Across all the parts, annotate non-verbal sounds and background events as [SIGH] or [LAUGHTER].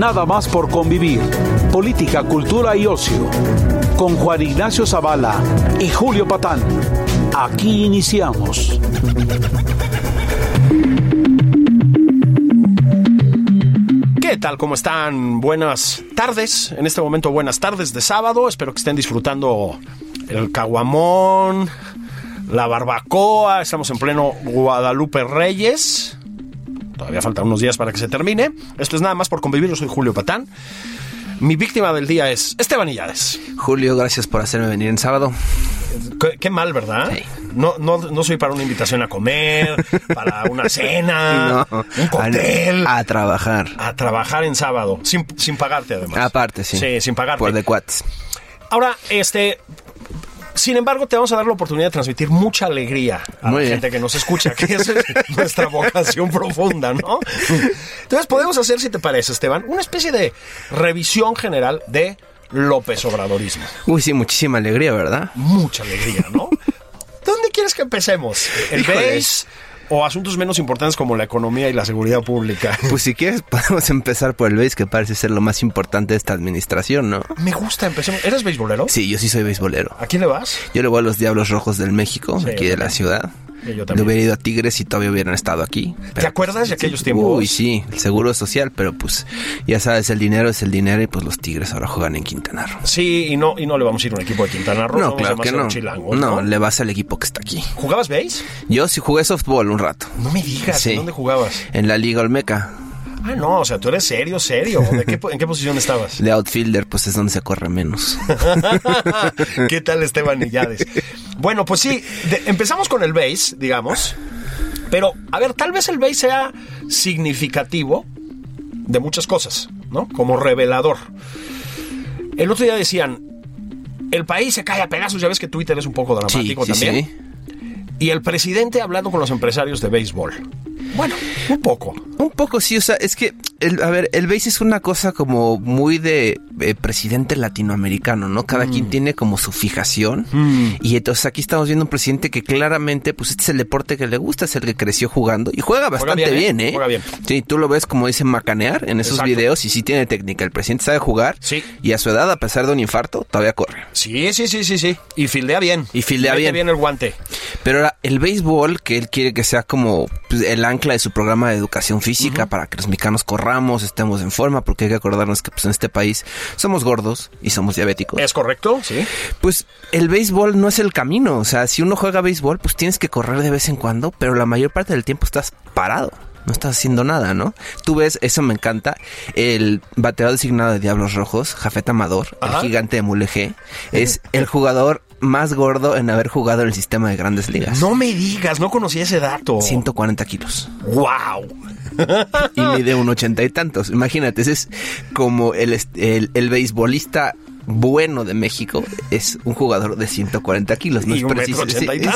Nada más por convivir. Política, cultura y ocio. Con Juan Ignacio Zavala y Julio Patán. Aquí iniciamos. ¿Qué tal? ¿Cómo están? Buenas tardes. En este momento, buenas tardes de sábado. Espero que estén disfrutando el caguamón, la barbacoa. Estamos en pleno Guadalupe Reyes. Todavía faltan unos días para que se termine. Esto es nada más por convivir. Yo soy Julio Patán. Mi víctima del día es Esteban Illades. Julio, gracias por hacerme venir en sábado. Qué, qué mal, ¿verdad? Sí. No, no, no soy para una invitación a comer, [LAUGHS] para una cena, No, un cóctel. A, a trabajar. A trabajar en sábado, sin, sin pagarte además. Aparte, sí. Sí, sin pagarte. Por de cuates. Ahora, este. Sin embargo, te vamos a dar la oportunidad de transmitir mucha alegría a Muy la bien. gente que nos escucha, que esa es [LAUGHS] nuestra vocación profunda, ¿no? Entonces, podemos hacer, si te parece, Esteban, una especie de revisión general de López Obradorismo. Uy, sí, muchísima alegría, ¿verdad? Mucha alegría, ¿no? ¿Dónde quieres que empecemos? ¿El Híjole. base o asuntos menos importantes como la economía y la seguridad pública? [LAUGHS] Pues si quieres podemos empezar por el base, que parece ser lo más importante de esta administración, ¿no? Me gusta, empecemos. ¿Eres beisbolero? Sí, yo sí soy beisbolero. ¿A quién le vas? Yo le voy a los Diablos Rojos del México, Sí, aquí de la ciudad. Yo también. hubiera ido a Tigres y todavía hubieran estado aquí. ¿Te acuerdas de aquellos tiempos? Uy, sí, el seguro social, pero pues ya sabes, el dinero es el dinero y pues los Tigres ahora juegan en Quintana Roo. Sí, y no, y no le vamos a ir a un equipo de Quintana Roo. No, claro que no. chilangos, No, le vas al equipo que está aquí. ¿Jugabas base? Yo sí jugué softball un rato. No me digas, Sí. ¿en dónde jugabas? En la Liga Olmeca. Ah, no, o sea, tú eres serio, serio. ¿De qué, ¿En qué posición estabas? De outfielder, pues es donde se corre menos. [LAUGHS] ¿Qué tal Esteban Illades? Bueno, pues sí, de- empezamos con el base, digamos. Pero, a ver, tal vez el base sea significativo de muchas cosas, ¿no? Como revelador. El otro día decían, el país se cae a pedazos, ya ves que Twitter es un poco Sí, dramático sí, también. sí. Y el presidente hablando con los empresarios de béisbol. Bueno, un poco. Un poco sí, o sea, es que, el, a ver, el base es una cosa como muy de eh, presidente latinoamericano, ¿no? Cada Mm. quien tiene como su fijación. Y entonces aquí estamos viendo un presidente que claramente, pues este es el deporte que le gusta, es el que creció jugando. Y juega bastante bien, ¿eh? bien, ¿eh? Juega bien. Sí, tú lo ves como dice macanear en esos Exacto. videos y sí tiene técnica. El presidente sabe jugar. Sí. Y a su edad, a pesar de un infarto, todavía corre. Sí, sí, sí, sí, sí. Y fildea bien. Y fildea Mete bien. bien el guante. Pero ahora, el béisbol, que él quiere que sea como pues, el ancla de su programa de educación física para que los mexicanos corramos, estemos en forma, porque hay que acordarnos que pues, en este país somos gordos y somos diabéticos. ¿Es correcto? Sí. Pues el béisbol no es el camino. O sea, si uno juega béisbol, pues tienes que correr de vez en cuando, pero la mayor parte del tiempo estás parado. No estás haciendo nada, ¿no? Tú ves, eso me encanta, el bateador designado de Diablos Rojos, Jafet Amador, Ajá. el gigante de Mulegé, es el jugador más gordo en haber jugado en el sistema de grandes ligas. No me digas, no conocía ese dato. 140 kilos. ¡Wow! Y mide un ochenta y tantos. Imagínate, ese es como el, el, el beisbolista bueno de México. Es un jugador de 140 kilos. No Y es, precis-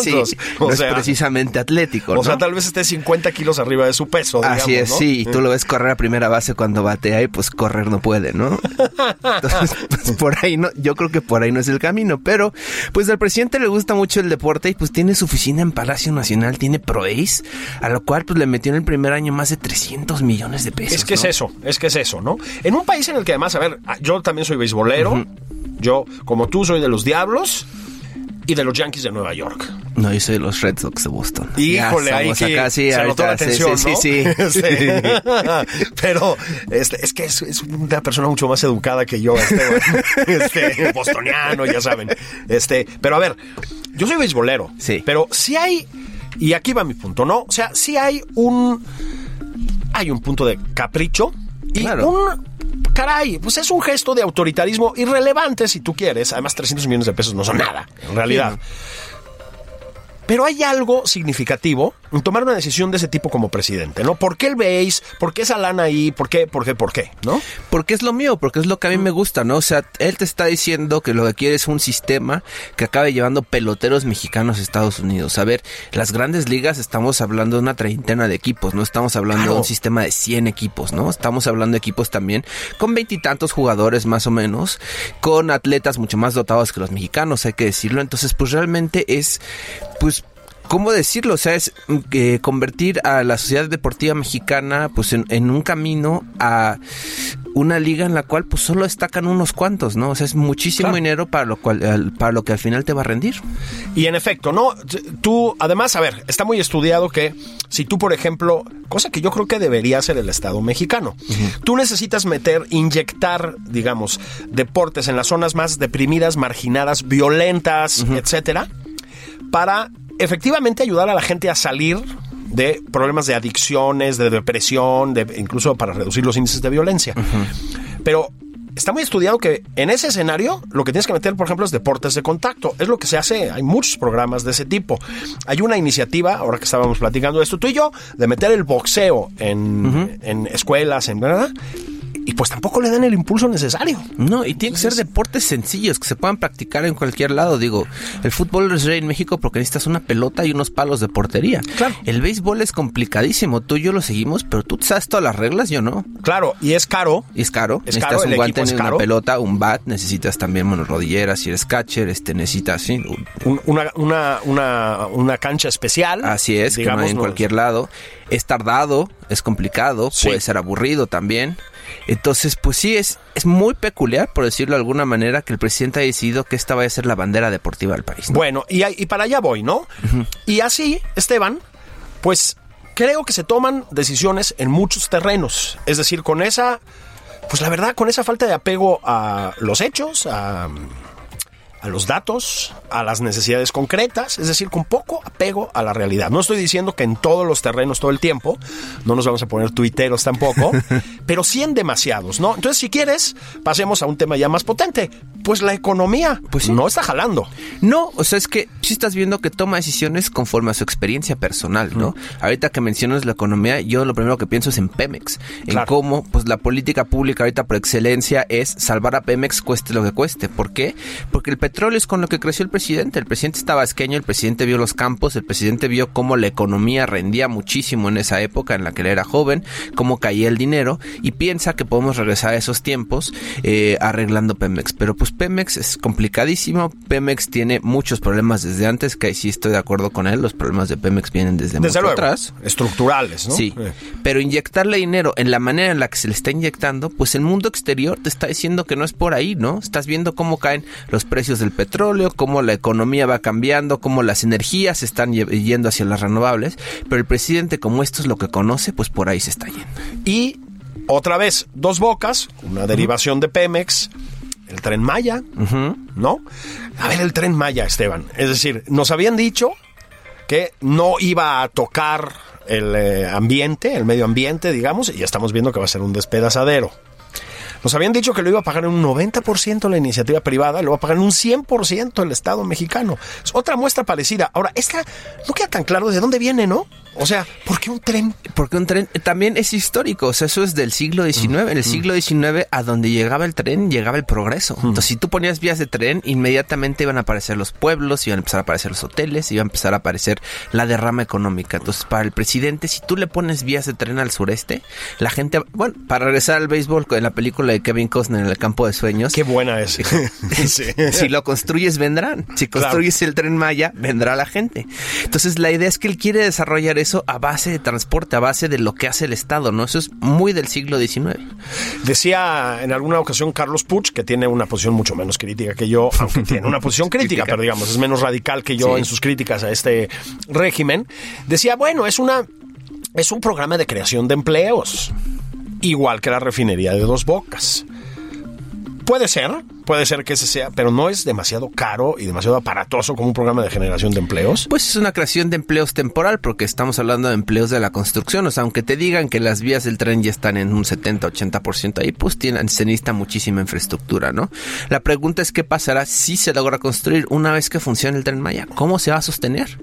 y sí, es precisamente atlético. O sea, tal vez esté 50 kilos arriba de su peso. Así digamos, es, ¿no? sí, y tú lo ves correr a primera base cuando batea y pues correr no puede, ¿no? [LAUGHS] Entonces, pues por ahí no, yo creo que por ahí no es el camino, pero pues al presidente le gusta mucho el deporte y pues tiene su oficina en Palacio Nacional, tiene ProAce, a lo cual pues le metió en el primer año más de 300 millones de pesos. Es que es eso, es que es eso, ¿no? En un país en el que además, a ver, yo también soy beisbolero. Yo, como tú, soy de los Diablos y de los Yankees de Nueva York. No, yo soy de los Red Sox de Boston. Híjole, ahí que acá, sí, se notó la ahorita, sí, sí, ¿no? sí, sí. [LAUGHS] [LAUGHS] Sí. Pero este, es que es, es una persona mucho más educada que yo, Esteban. [LAUGHS] este, bostoniano, ya saben. Este, pero a ver, yo soy beisbolero. Sí. Pero sí hay, y aquí va mi punto, ¿no? O sea, sí hay un, hay un punto de capricho y Claro. un caray, pues es un gesto de autoritarismo irrelevante si tú quieres. Además, 300 millones de pesos no son nada, en realidad. Pero hay algo significativo tomar una decisión de ese tipo como presidente, ¿no? ¿Por qué el veis? ¿Por qué esa lana ahí? ¿Por qué? ¿Por qué? ¿Por qué? ¿No? Porque es lo mío, porque es lo que a mí me gusta, ¿no? O sea, él te está diciendo que lo que quiere es un sistema que acabe llevando peloteros mexicanos a Estados Unidos. A ver, las grandes ligas estamos hablando de una treintena de equipos, no estamos hablando Claro. de un sistema de 100 equipos, ¿no? Estamos hablando de equipos también con veintitantos jugadores más o menos, con atletas mucho más dotados que los mexicanos, hay que decirlo. Entonces, pues realmente es, pues ¿Cómo decirlo? O sea, es mm, que convertir a la sociedad deportiva mexicana pues en, en un camino a una liga en la cual pues solo destacan unos cuantos, ¿no? O sea, es muchísimo Claro. dinero para lo cual al- para lo que al final te va a rendir. Y en efecto, ¿no? Tú, además, a ver, está muy estudiado que si tú, por ejemplo, cosa que yo creo que debería hacer el Estado mexicano, tú necesitas meter, inyectar, digamos, deportes en las zonas más deprimidas, marginadas, violentas, etcétera, para efectivamente ayudar a la gente a salir de problemas de adicciones, de depresión, de, incluso para reducir los índices de violencia. Pero está muy estudiado que en ese escenario lo que tienes que meter, por ejemplo, es deportes de contacto. Es lo que se hace. Hay muchos programas de ese tipo. Hay una iniciativa, ahora que estábamos platicando esto, tú y yo, de meter el boxeo en, en escuelas, en verdad. Y pues tampoco le dan el impulso necesario. No, y tienen que ser deportes sencillos que se puedan practicar en cualquier lado. Digo, el fútbol es rey en México porque necesitas una pelota y unos palos de portería. Claro. El béisbol es complicadísimo. Tú y yo lo seguimos, pero tú sabes todas las reglas, yo no. Claro, y es caro. Y es caro. Es necesitas caro, un guante, una pelota, un bat. Necesitas también, bueno, rodilleras si eres catcher. Este, necesitas, sí. un- un- Una, una, una, una cancha especial. Así es, que no hay en no- cualquier lado. Es tardado, es complicado, Sí. puede ser aburrido también. Entonces, pues sí, es, es muy peculiar, por decirlo de alguna manera, que el presidente haya decidido que esta vaya a ser la bandera deportiva del país. ¿no? Bueno, y, y para allá voy, ¿no? Y así, Esteban, pues creo que se toman decisiones en muchos terrenos. Es decir, con esa, pues la verdad, con esa falta de apego a los hechos, a, a los datos, a las necesidades concretas, es decir, con poco apego a la realidad. No estoy diciendo que en todos los terrenos todo el tiempo, no nos vamos a poner tuiteros tampoco, [LAUGHS] pero sí en demasiados, ¿no? Entonces, si quieres, pasemos a un tema ya más potente. Pues la economía, Pues sí. no está jalando. No, o sea, es que sí estás viendo que toma decisiones conforme a su experiencia personal, ¿no? Ahorita que mencionas la economía, yo lo primero que pienso es en Pemex, en cómo pues la política pública ahorita por excelencia es salvar a Pemex cueste lo que cueste. ¿Por qué? Porque el petróleo es con lo que creció el presidente. El presidente estaba esqueño, el presidente vio los campos, el presidente vio cómo la economía rendía muchísimo en esa época en la que él era joven, cómo caía el dinero y piensa que podemos regresar a esos tiempos eh, arreglando Pemex. Pero pues Pemex es complicadísimo. Pemex tiene muchos problemas desde antes, que ahí sí estoy de acuerdo con él. Los problemas de Pemex vienen desde, Desde mucho luego, atrás. estructurales, ¿no? Sí, Eh. pero inyectarle dinero en la manera en la que se le está inyectando, pues el mundo exterior te está diciendo que no es por ahí, ¿no? Estás viendo cómo caen los precios del petróleo, cómo la economía va cambiando, cómo las energías se están yendo hacia las renovables, pero el presidente como esto es lo que conoce, pues por ahí se está yendo. Y otra vez, dos bocas, una derivación de Pemex, el tren Maya, ¿no? A ver, el tren Maya, Esteban. Es decir, nos habían dicho que no iba a tocar el eh, ambiente, el medio ambiente, digamos, y ya estamos viendo que va a ser un despedazadero. Nos habían dicho que lo iba a pagar en un 90% la iniciativa privada, lo va a pagar en un 100% el Estado mexicano. Es otra muestra parecida. Ahora, esta no queda tan claro de dónde viene, ¿no? O sea, ¿por qué un tren? Porque un tren también es histórico, o sea, eso es del siglo XIX. En el siglo XIX, a donde llegaba el tren, llegaba el progreso. Entonces, si tú ponías vías de tren, inmediatamente iban a aparecer los pueblos, iban a empezar a aparecer los hoteles, iba a empezar a aparecer la derrama económica. Entonces, para el presidente, si tú le pones vías de tren al sureste, la gente, bueno, para regresar al béisbol, en la película de Kevin Costner en el campo de sueños, Qué buena es. [LAUGHS] Sí. si lo construyes, vendrán. Si Claro. construyes el tren Maya, vendrá la gente. Entonces, la idea es que él quiere desarrollar eso a base de transporte, a base de lo que hace el Estado, ¿no? Eso es muy del siglo XIX. Decía en alguna ocasión Carlos Puch, que tiene una posición mucho menos crítica que yo, aunque [LAUGHS] tiene una posición crítica, pero digamos, es menos radical que yo Sí. en sus críticas a este régimen. Decía, bueno, es una es un programa de creación de empleos, igual que la refinería de Dos Bocas. Puede ser, puede ser que ese sea, pero no es demasiado caro y demasiado aparatoso como un programa de generación de empleos. Pues es una creación de empleos temporal porque estamos hablando de empleos de la construcción. O sea, aunque te digan que las vías del tren ya están en un 70-80% ahí, pues tienen, se necesita muchísima infraestructura, ¿no? La pregunta es qué pasará si se logra construir una vez que funcione el tren Maya. ¿Cómo se va a sostener?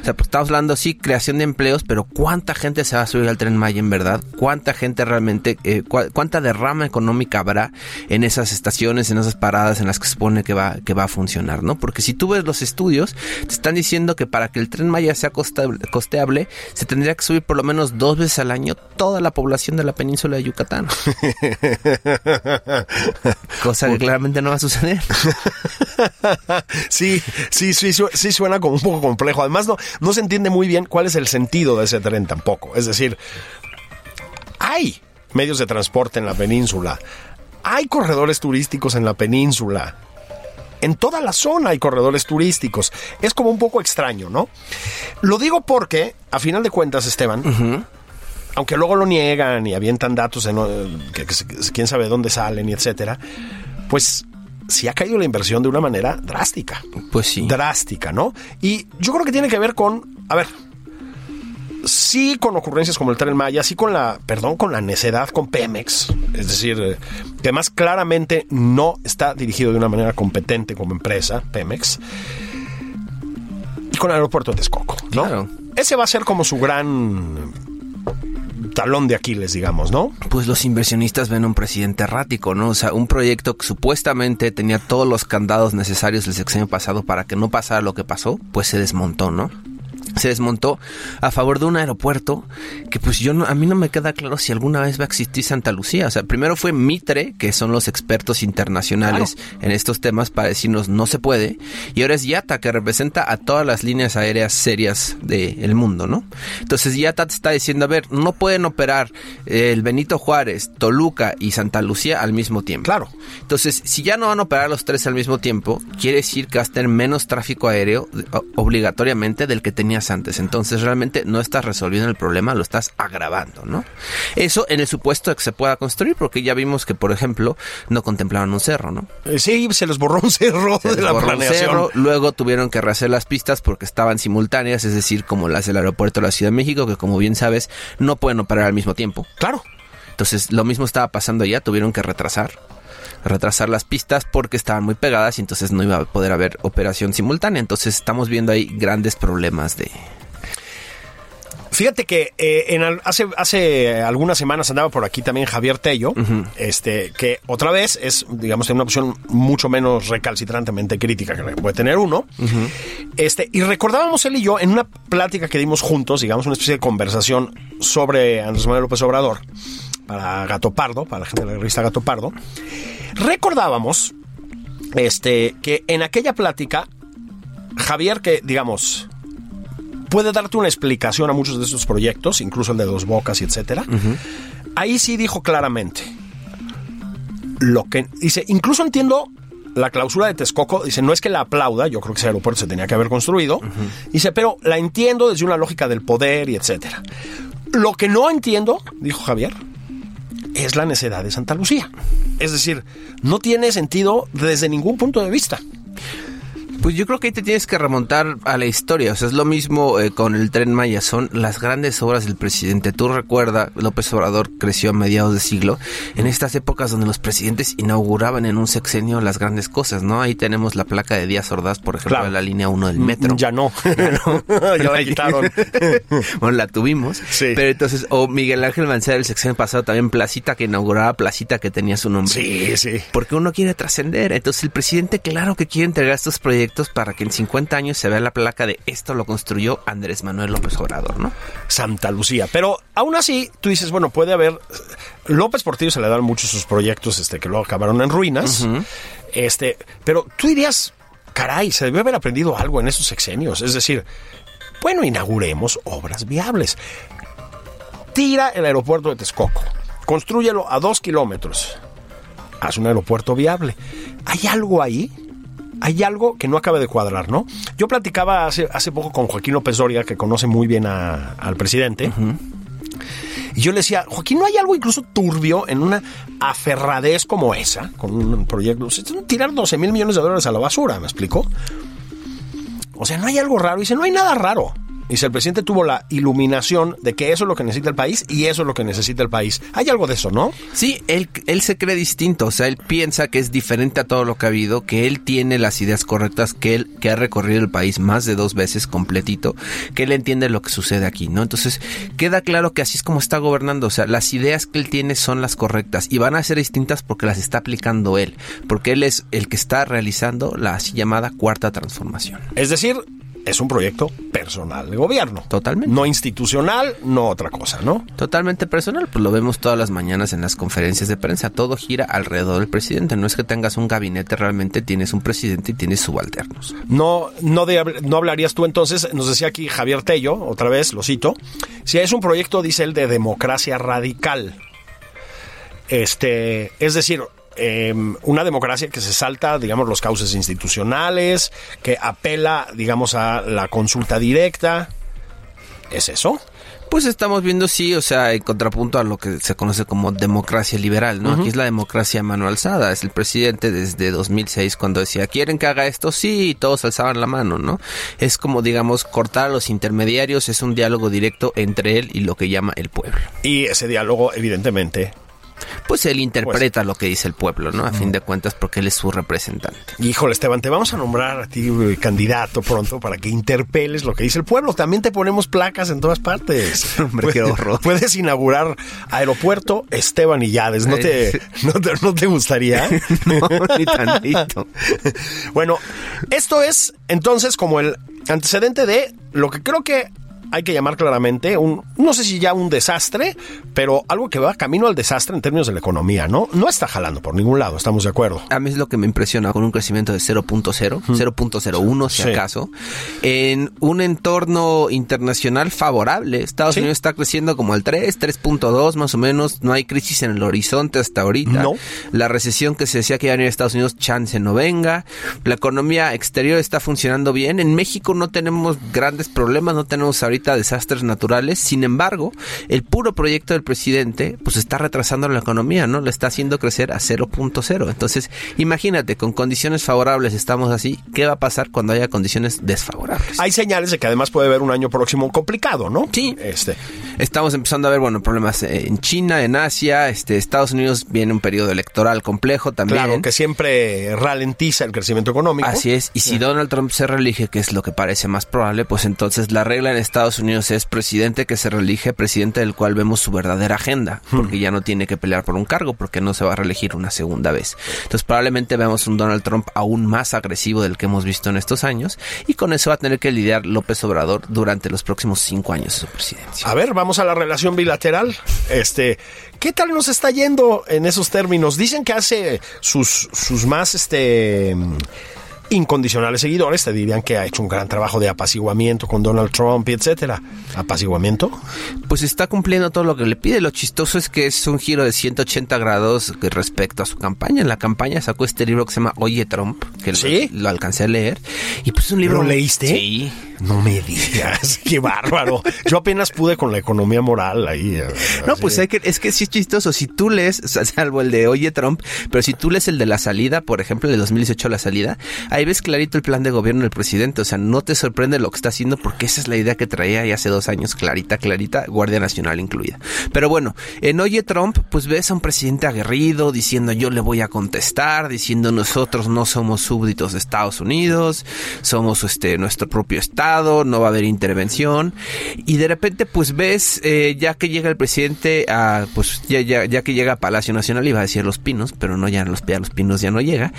O sea, pues estamos hablando, sí, creación de empleos, pero ¿cuánta gente se va a subir al tren Maya en verdad? ¿Cuánta gente realmente, eh, cuánta derrama económica habrá en esas estaciones, en esas paradas en las que se supone que va, que va a funcionar, ¿no? Porque si tú ves los estudios, te están diciendo que para que el tren Maya sea costeable, se tendría que subir por lo menos dos veces al año toda la población de la península de Yucatán. [LAUGHS] Cosa que claramente no va a suceder. sí, sí, sí, sí suena como un poco complejo. Además, no, no se entiende muy bien cuál es el sentido de ese tren tampoco. Es decir, hay medios de transporte en la península. Hay corredores turísticos en la península. En toda la zona hay corredores turísticos. Es como un poco extraño, ¿no? Lo digo porque, a final de cuentas, Esteban, aunque luego lo niegan y avientan datos de que, quién sabe dónde salen y etcétera, pues sí ha caído la inversión de una manera drástica. Pues sí. Drástica, ¿no? Y yo creo que tiene que ver con, a ver, sí con ocurrencias como el Tren Maya, sí con la, perdón, con la necedad con Pemex, es decir, eh, que además claramente no está dirigido de una manera competente como empresa, Pemex, y con el aeropuerto de Texcoco, ¿no? Claro. Ese va a ser como su gran talón de Aquiles, digamos, ¿no? Pues los inversionistas ven un presidente errático, ¿no? O sea, un proyecto que supuestamente tenía todos los candados necesarios el sexenio pasado para que no pasara lo que pasó, pues se desmontó, ¿no? Se desmontó a favor de un aeropuerto que pues yo no, a mí no me queda claro si alguna vez va a existir Santa Lucía. O sea, primero fue Mitre, que son los expertos internacionales en estos temas para decirnos no se puede, y ahora es Yata, que representa a todas las líneas aéreas serias del mundo, ¿no? Entonces Yata te está diciendo, a ver, no pueden operar el Benito Juárez, Toluca y Santa Lucía al mismo tiempo. Claro. Entonces, si ya no van a operar los tres al mismo tiempo, quiere decir que va a tener menos tráfico aéreo obligatoriamente del que antes. Entonces realmente no estás resolviendo el problema, lo estás agravando, ¿no? Eso en el supuesto de que se pueda construir, porque ya vimos que, por ejemplo, no contemplaban un cerro, ¿no? Eh, sí, se les borró un cerro de la planeación. luego tuvieron que rehacer las pistas porque estaban simultáneas, es decir, como las del aeropuerto de la Ciudad de México, que como bien sabes, no pueden operar al mismo tiempo. Claro. Entonces, lo mismo estaba pasando allá, tuvieron que retrasar retrasar las pistas porque estaban muy pegadas y entonces no iba a poder haber operación simultánea. Entonces estamos viendo ahí grandes problemas de, Fíjate que eh, en hace, hace algunas semanas andaba por aquí también Javier Tello, este, que otra vez es, digamos, una opción mucho menos recalcitrantemente crítica que puede tener uno. este, y recordábamos él y yo en una plática que dimos juntos, digamos, una especie de conversación sobre Andrés Manuel López Obrador para Gato Pardo, para la gente de la revista Gato Pardo recordábamos este, que en aquella plática, Javier, que digamos, puede darte una explicación a muchos de estos proyectos, incluso el de Dos Bocas y etcétera, ahí sí dijo claramente lo que dice, incluso entiendo la clausura de Texcoco, dice, no es que la aplauda, yo creo que ese aeropuerto se tenía que haber construido, dice, pero la entiendo desde una lógica del poder y etcétera. Lo que no entiendo, dijo Javier, es la necedad de Santa Lucía. Es decir, no tiene sentido desde ningún punto de vista. Pues yo creo que ahí te tienes que remontar a la historia. O sea, es lo mismo eh, con el tren Maya. Son las grandes obras del presidente. Tú recuerda, López Obrador creció a mediados de siglo en estas épocas donde los presidentes inauguraban en un sexenio las grandes cosas, ¿no? Ahí tenemos la placa de Díaz Ordaz, por ejemplo, en la línea 1 del metro. Ya no. [LAUGHS] Ya no. ya la quitaron. [LAUGHS] bueno, la tuvimos. Sí. Pero entonces, o Miguel Ángel Mancera el sexenio pasado también Placita que inauguraba Placita que tenía su nombre. Sí, sí. Porque uno quiere trascender. Entonces el presidente, claro que quiere entregar estos proyectos para que en 50 años se vea la placa de esto lo construyó Andrés Manuel López Obrador, ¿no? Santa Lucía. Pero aún así, tú dices, bueno, puede haber. López Portillo se le dan muchos sus proyectos este, que luego acabaron en ruinas. Este, pero tú dirías, caray, se debe haber aprendido algo en esos sexenios. Es decir, bueno, inauguremos obras viables. Tira el aeropuerto de Texcoco, construyelo a dos kilómetros. Haz un aeropuerto viable. ¿Hay algo ahí? Hay algo que no acaba de cuadrar, ¿no? Yo platicaba hace, hace poco con Joaquín López Doria, que conoce muy bien al presidente. Y Y yo le decía, Joaquín, ¿no hay algo incluso turbio en una aferradez como esa, con un proyecto? Tirar 12 mil millones de dólares a la basura, ¿me explico? O sea, no hay algo raro. Y dice, no hay nada raro. Dice, el presidente tuvo la iluminación de que eso es lo que necesita el país y eso es lo que necesita el país. Hay algo de eso, ¿no? Sí, él, él se cree distinto, o sea, él piensa que es diferente a todo lo que ha habido, que él tiene las ideas correctas, que él que ha recorrido el país más de dos veces completito, que él entiende lo que sucede aquí, ¿no? Entonces, queda claro que así es como está gobernando, o sea, las ideas que él tiene son las correctas y van a ser distintas porque las está aplicando él, porque él es el que está realizando la así llamada cuarta transformación. Es decir, es un proyecto personal de gobierno. Totalmente. No institucional, no otra cosa, ¿no? Totalmente personal, pues lo vemos todas las mañanas en las conferencias de prensa, todo gira alrededor del presidente, no es que tengas un gabinete, realmente tienes un presidente y tienes subalternos. No, no, de, no hablarías tú entonces, nos decía aquí Javier Tello, otra vez, lo cito, si es un proyecto, dice él, de democracia radical. Este, es decir, eh, una democracia que se salta, digamos, los cauces institucionales, que apela, digamos, a la consulta directa. ¿Es eso? Pues estamos viendo, sí, o sea, en contrapunto a lo que se conoce como democracia liberal, ¿no? Aquí es la democracia a mano alzada. Es el presidente desde 2006 cuando decía, ¿quieren que haga esto? Sí, y todos alzaban la mano, ¿no? Es como, digamos, cortar a los intermediarios, es un diálogo directo entre él y lo que llama el pueblo. Y ese diálogo, evidentemente, pues él interpreta lo que dice el pueblo, ¿no? A fin de cuentas, porque él es su representante. Híjole, Esteban, te vamos a nombrar a ti eh, candidato pronto para que interpeles lo que dice el pueblo. También te ponemos placas en todas partes. [LAUGHS] Hombre, qué horror. Puedes inaugurar aeropuerto Esteban Illades. ¿No te, [LAUGHS] no te, no te gustaría? [LAUGHS] no, ni tantito. bueno, esto es entonces como el antecedente de lo que creo que hay que llamar claramente un, no sé si ya un desastre, pero algo que va camino al desastre en términos de la economía, ¿no? No está jalando por ningún lado, estamos de acuerdo. A mí es lo que me impresiona con un crecimiento de 0.0, 0.01 si Sí. acaso, en un entorno internacional favorable. Estados Sí. Unidos está creciendo como al 3, 3.2 más o menos, no hay crisis en el horizonte hasta ahorita. No. La recesión que se decía que iba a venir a Estados Unidos, chance no venga. La economía exterior está funcionando bien. En México no tenemos grandes problemas, no tenemos ahorita desastres naturales. Sin embargo, el puro proyecto del presidente, pues está retrasando la economía, ¿no? La está haciendo crecer a 0.0. Entonces, imagínate, con condiciones favorables estamos así. ¿Qué va a pasar cuando haya condiciones desfavorables? Hay señales de que además puede haber un año próximo complicado, ¿no? Sí. Este, Estamos empezando a ver, bueno, problemas en China, en Asia, este, Estados Unidos viene un periodo electoral complejo también. claro, que siempre ralentiza el crecimiento económico. Así es, y si Donald Trump se reelige, que es lo que parece más probable, pues entonces la regla en Estados Unidos es presidente que se reelige, presidente del cual vemos su verdadera agenda, porque ya no tiene que pelear por un cargo, porque no se va a reelegir una segunda vez. Entonces probablemente veamos un Donald Trump aún más agresivo del que hemos visto en estos años, y con eso va a tener que lidiar López Obrador durante los próximos cinco años de su presidencia. A ver, vamos a la relación bilateral. Este, ¿qué tal nos está yendo en esos términos? Dicen que hace sus, sus más este incondicionales seguidores te dirían que ha hecho un gran trabajo de apaciguamiento con Donald Trump y etcétera. ¿Apaciguamiento? Pues está cumpliendo todo lo que le pide. Lo chistoso es que es un giro de 180 grados respecto a su campaña. En la campaña sacó este libro que se llama Oye Trump, que ¿Sí? lo, lo alcancé a leer. Y pues es un libro... ¿Lo leíste? Sí. No me digas, [LAUGHS] qué bárbaro. Yo apenas pude con la economía moral ahí. eh, No, pues hay que, es que sí es chistoso. Si tú lees, [LAUGHS] salvo el de Oye Trump, pero si tú lees el de la salida, por ejemplo, el de 2018 la salida, ahí ves clarito el plan de gobierno del presidente. O sea, no te sorprende lo que está haciendo porque esa es la idea que traía ya hace dos años, clarita, clarita, Guardia Nacional incluida. Pero bueno, en Oye Trump, pues ves a un presidente aguerrido diciendo yo le voy a contestar, diciendo nosotros no somos súbditos de Estados Unidos, somos este nuestro propio estado, no va a haber intervención y de repente pues ves eh, ya que llega el presidente a pues ya, ya, ya que llega a Palacio Nacional iba a decir Los Pinos, pero no ya los, ya los Pinos ya no llega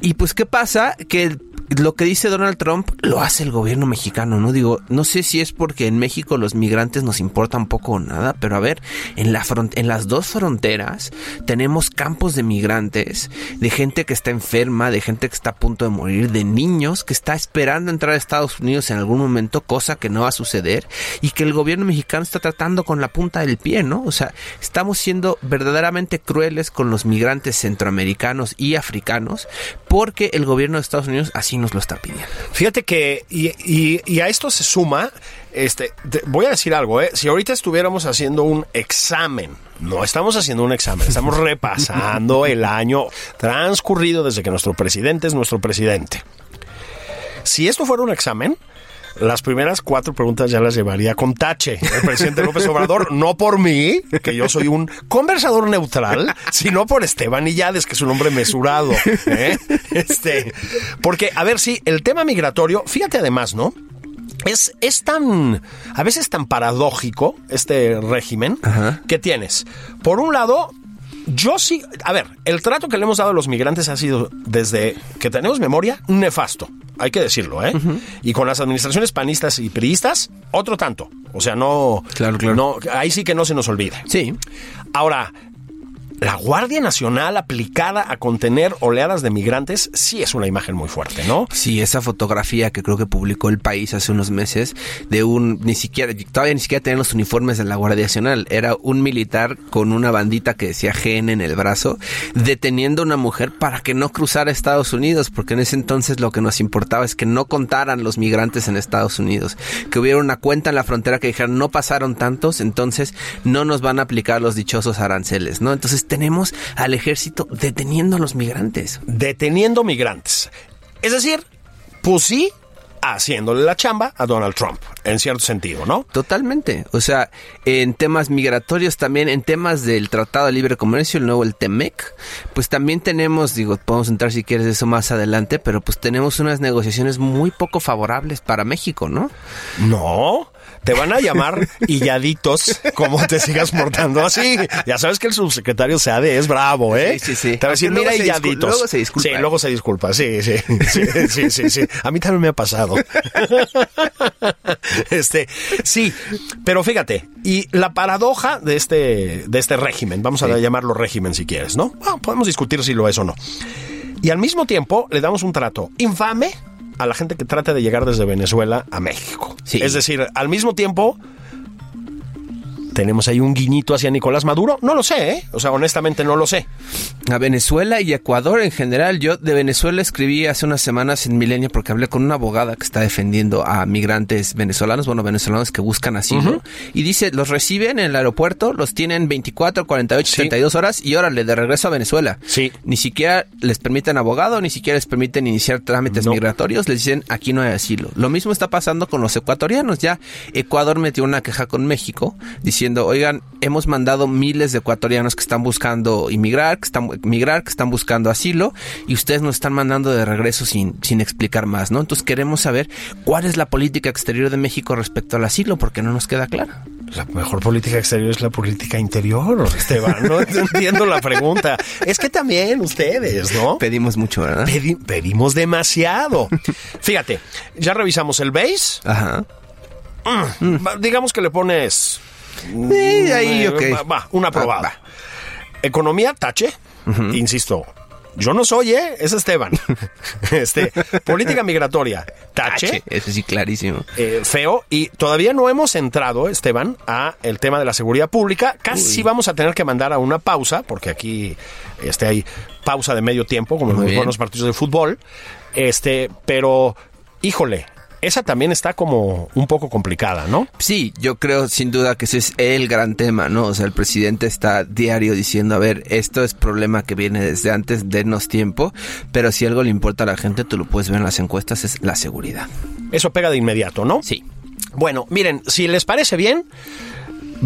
y pues qué pasa que el lo que dice Donald Trump lo hace el gobierno mexicano, ¿no? Digo, no sé si es porque en México los migrantes nos importan poco o nada, pero a ver, en, la en las dos fronteras tenemos campos de migrantes, de gente que está enferma, de gente que está a punto de morir, de niños que está esperando entrar a Estados Unidos en algún momento, cosa que no va a suceder, y que el gobierno mexicano está tratando con la punta del pie, ¿no? O sea, estamos siendo verdaderamente crueles con los migrantes centroamericanos y africanos, porque el gobierno de Estados Unidos así así nos lo está pidiendo. Fíjate que, y, y- y a esto se suma, este, te- voy a decir algo, ¿eh? Si ahorita estuviéramos haciendo un examen, no estamos haciendo un examen, estamos [LAUGHS] repasando el año transcurrido desde que nuestro presidente es nuestro presidente. Si esto fuera un examen, las primeras cuatro preguntas ya las llevaría con tache el presidente López Obrador, no por mí, que yo soy un conversador neutral, sino por Esteban Illades, que es un hombre mesurado. ¿eh? Este, porque, a ver, sí, el tema migratorio, fíjate además, ¿no? Es, es tan, a veces tan paradójico este régimen que tienes. Por un lado, yo sí, a ver, el trato que le hemos dado a los migrantes ha sido desde que tenemos memoria nefasto, hay que decirlo, ¿eh? Y con las administraciones panistas y priistas, otro tanto. O sea, no, Claro, claro. no, ahí sí que no se nos olvide. Sí. Ahora, la Guardia Nacional aplicada a contener oleadas de migrantes sí es una imagen muy fuerte, ¿no? Sí, esa fotografía que creo que publicó el país hace unos meses de un, ni siquiera, todavía ni siquiera tenían los uniformes de la Guardia Nacional, era un militar con una bandita que decía GN en el brazo, deteniendo a una mujer para que no cruzara Estados Unidos, porque en ese entonces lo que nos importaba es que no contaran los migrantes en Estados Unidos, que hubiera una cuenta en la frontera que dijeran no pasaron tantos, entonces no nos van a aplicar los dichosos aranceles, ¿no? Entonces tenemos al ejército deteniendo a los migrantes. deteniendo migrantes. Es decir, pues sí, haciéndole la chamba a Donald Trump, en cierto sentido, ¿no? Totalmente. O sea, en temas migratorios también, en temas del Tratado de Libre Comercio, el nuevo, el TEMEC, pues también tenemos, digo, podemos entrar si quieres eso más adelante, pero pues tenemos unas negociaciones muy poco favorables para México, ¿no? No, te van a llamar illaditos como te sigas portando así. Ya sabes que el subsecretario Seade es bravo, ¿eh? Sí, sí, sí. Te va a decir, mira, luego se discul- illaditos. luego se disculpa, Sí, luego se disculpa, sí, sí, sí, sí, sí, sí. A mí también me ha pasado. Este, sí, pero fíjate, y la paradoja de este, de este régimen, vamos a llamarlo régimen si quieres, ¿no? Bueno, podemos discutir si lo es o no. Y al mismo tiempo le damos un trato infame a la gente que trata de llegar desde Venezuela a México. Sí. Es decir, al mismo tiempo tenemos ahí un guiñito hacia Nicolás Maduro. No lo sé, ¿eh? O sea, honestamente no lo sé. A Venezuela y Ecuador en general. Yo de Venezuela escribí hace unas semanas en Milenio porque hablé con una abogada que está defendiendo a migrantes venezolanos, bueno, venezolanos que buscan asilo. Y dice, los reciben en el aeropuerto, los tienen 24, 48, Sí. 72 horas y órale, de regreso a Venezuela. Sí. Ni siquiera les permiten abogado, ni siquiera les permiten iniciar trámites No. migratorios. Les dicen, aquí no hay asilo. Lo mismo está pasando con los ecuatorianos. Ya Ecuador metió una queja con México diciendo, oigan, hemos mandado miles de ecuatorianos que están buscando inmigrar, que están migrar, que están buscando asilo y ustedes nos están mandando de regreso sin, sin explicar más, ¿no? Entonces queremos saber cuál es la política exterior de México respecto al asilo porque no nos queda clara. La mejor política exterior es la política interior, [LAUGHS] Esteban. No entiendo la pregunta. Es que también ustedes, ¿no? Pedimos mucho, ¿verdad? Pedi- pedimos demasiado. Fíjate, ya revisamos el base. Ajá. Va, Digamos que le pones. Sí, ahí, eh, ok. Va, va, un aprobado. Va, va. Economía, tache. Insisto. Yo no soy, ¿eh? Es Esteban. [LAUGHS] este, política migratoria, tache. Eso sí, clarísimo. eh, feo y todavía no hemos entrado, Esteban, a el tema de la seguridad pública. Casi vamos a tener que mandar a una pausa, porque aquí este, hay pausa de medio tiempo, como en los buenos partidos de fútbol. Este, pero, híjole, esa también está como un poco complicada, ¿no? Sí, yo creo sin duda que ese es el gran tema, ¿no? O sea, el presidente está diario diciendo, a ver, esto es problema que viene desde antes, denos tiempo, pero si algo le importa a la gente, tú lo puedes ver en las encuestas, es la seguridad. Eso pega de inmediato, ¿no? Sí. Bueno, miren, si les parece bien,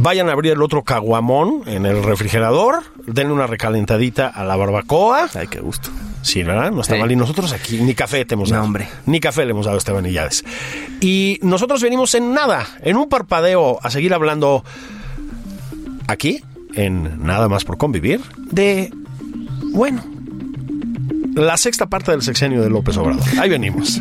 vayan a abrir el otro caguamón en el refrigerador, denle una recalentadita a la barbacoa. Ay, qué gusto. Sí, ¿verdad? No está Sí. mal. Y nosotros aquí ni café te hemos No, dado. hombre. Ni café le hemos dado a Esteban Illades. Y nosotros venimos en nada, en un parpadeo, a seguir hablando aquí, en Nada más por convivir, de, bueno, la sexta parte del sexenio de López Obrador. Ahí venimos.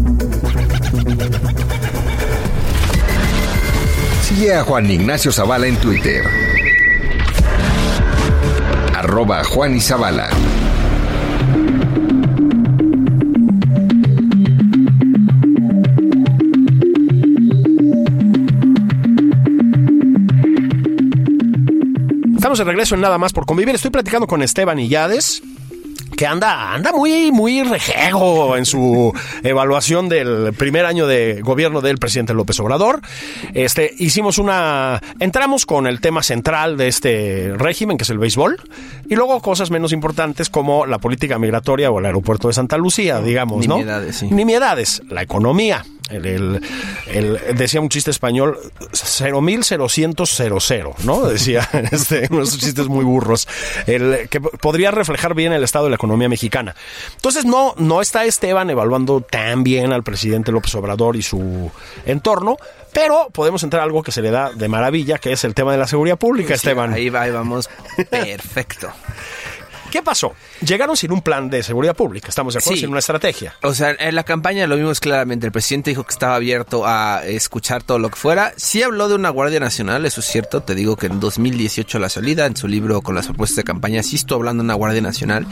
Sigue a Juan Ignacio Zavala en Twitter. Arroba Juan y. Estamos de regreso en Nada más por convivir. Estoy platicando con Esteban Illades que anda, anda muy, muy rejego en su evaluación del primer año de gobierno del presidente López Obrador. Este, hicimos una, entramos con el tema central de este régimen, que es el béisbol, y luego cosas menos importantes como la política migratoria o el aeropuerto de Santa Lucía, digamos, ¿no? Nimiedades, sí. Nimiedades, la economía. El, el- el- decía un chiste español, cero mil cerocientos cero cero, ¿no? Decía [LAUGHS] este, unos chistes muy burros, el, que podría reflejar bien el estado de la economía mexicana. Entonces no, no está Esteban evaluando tan bien al presidente López Obrador y su entorno, pero podemos entrar a algo que se le da de maravilla, que es el tema de la seguridad pública, Esteban. Ahí va, ahí vamos. Perfecto. ¿Qué pasó? Llegaron sin un plan de seguridad pública, estamos de acuerdo, Sí. sin una estrategia. O sea, en la campaña lo vimos claramente. El presidente dijo que estaba abierto a escuchar todo lo que fuera. Sí habló de una Guardia Nacional, eso es cierto. Te digo que en 2018 la salida, en su libro con las propuestas de campaña, sí estuvo hablando de una Guardia Nacional,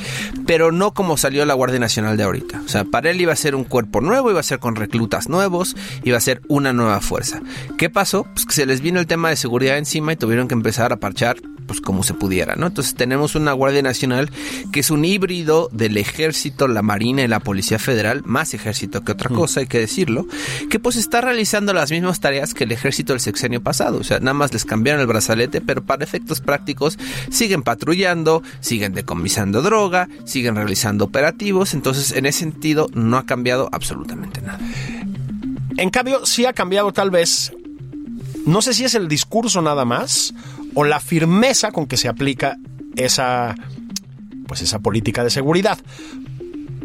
pero no como salió la Guardia Nacional de ahorita. O sea, para él iba a ser un cuerpo nuevo, iba a ser con reclutas nuevos, iba a ser una nueva fuerza. ¿Qué pasó? Pues que se les vino el tema de seguridad encima y tuvieron que empezar a parchar pues como se pudiera, ¿no? Entonces tenemos una Guardia Nacional que es un híbrido del ejército, la marina y la policía federal, más ejército que otra cosa, hay que decirlo, que pues está realizando las mismas tareas que el ejército del sexenio pasado, o sea, nada más les cambiaron el brazalete, pero para efectos prácticos siguen patrullando, siguen decomisando droga, siguen realizando operativos, entonces en ese sentido no ha cambiado absolutamente nada. En cambio, sí ha cambiado tal vez, no sé si es el discurso nada más o la firmeza con que se aplica esa, pues esa política de seguridad.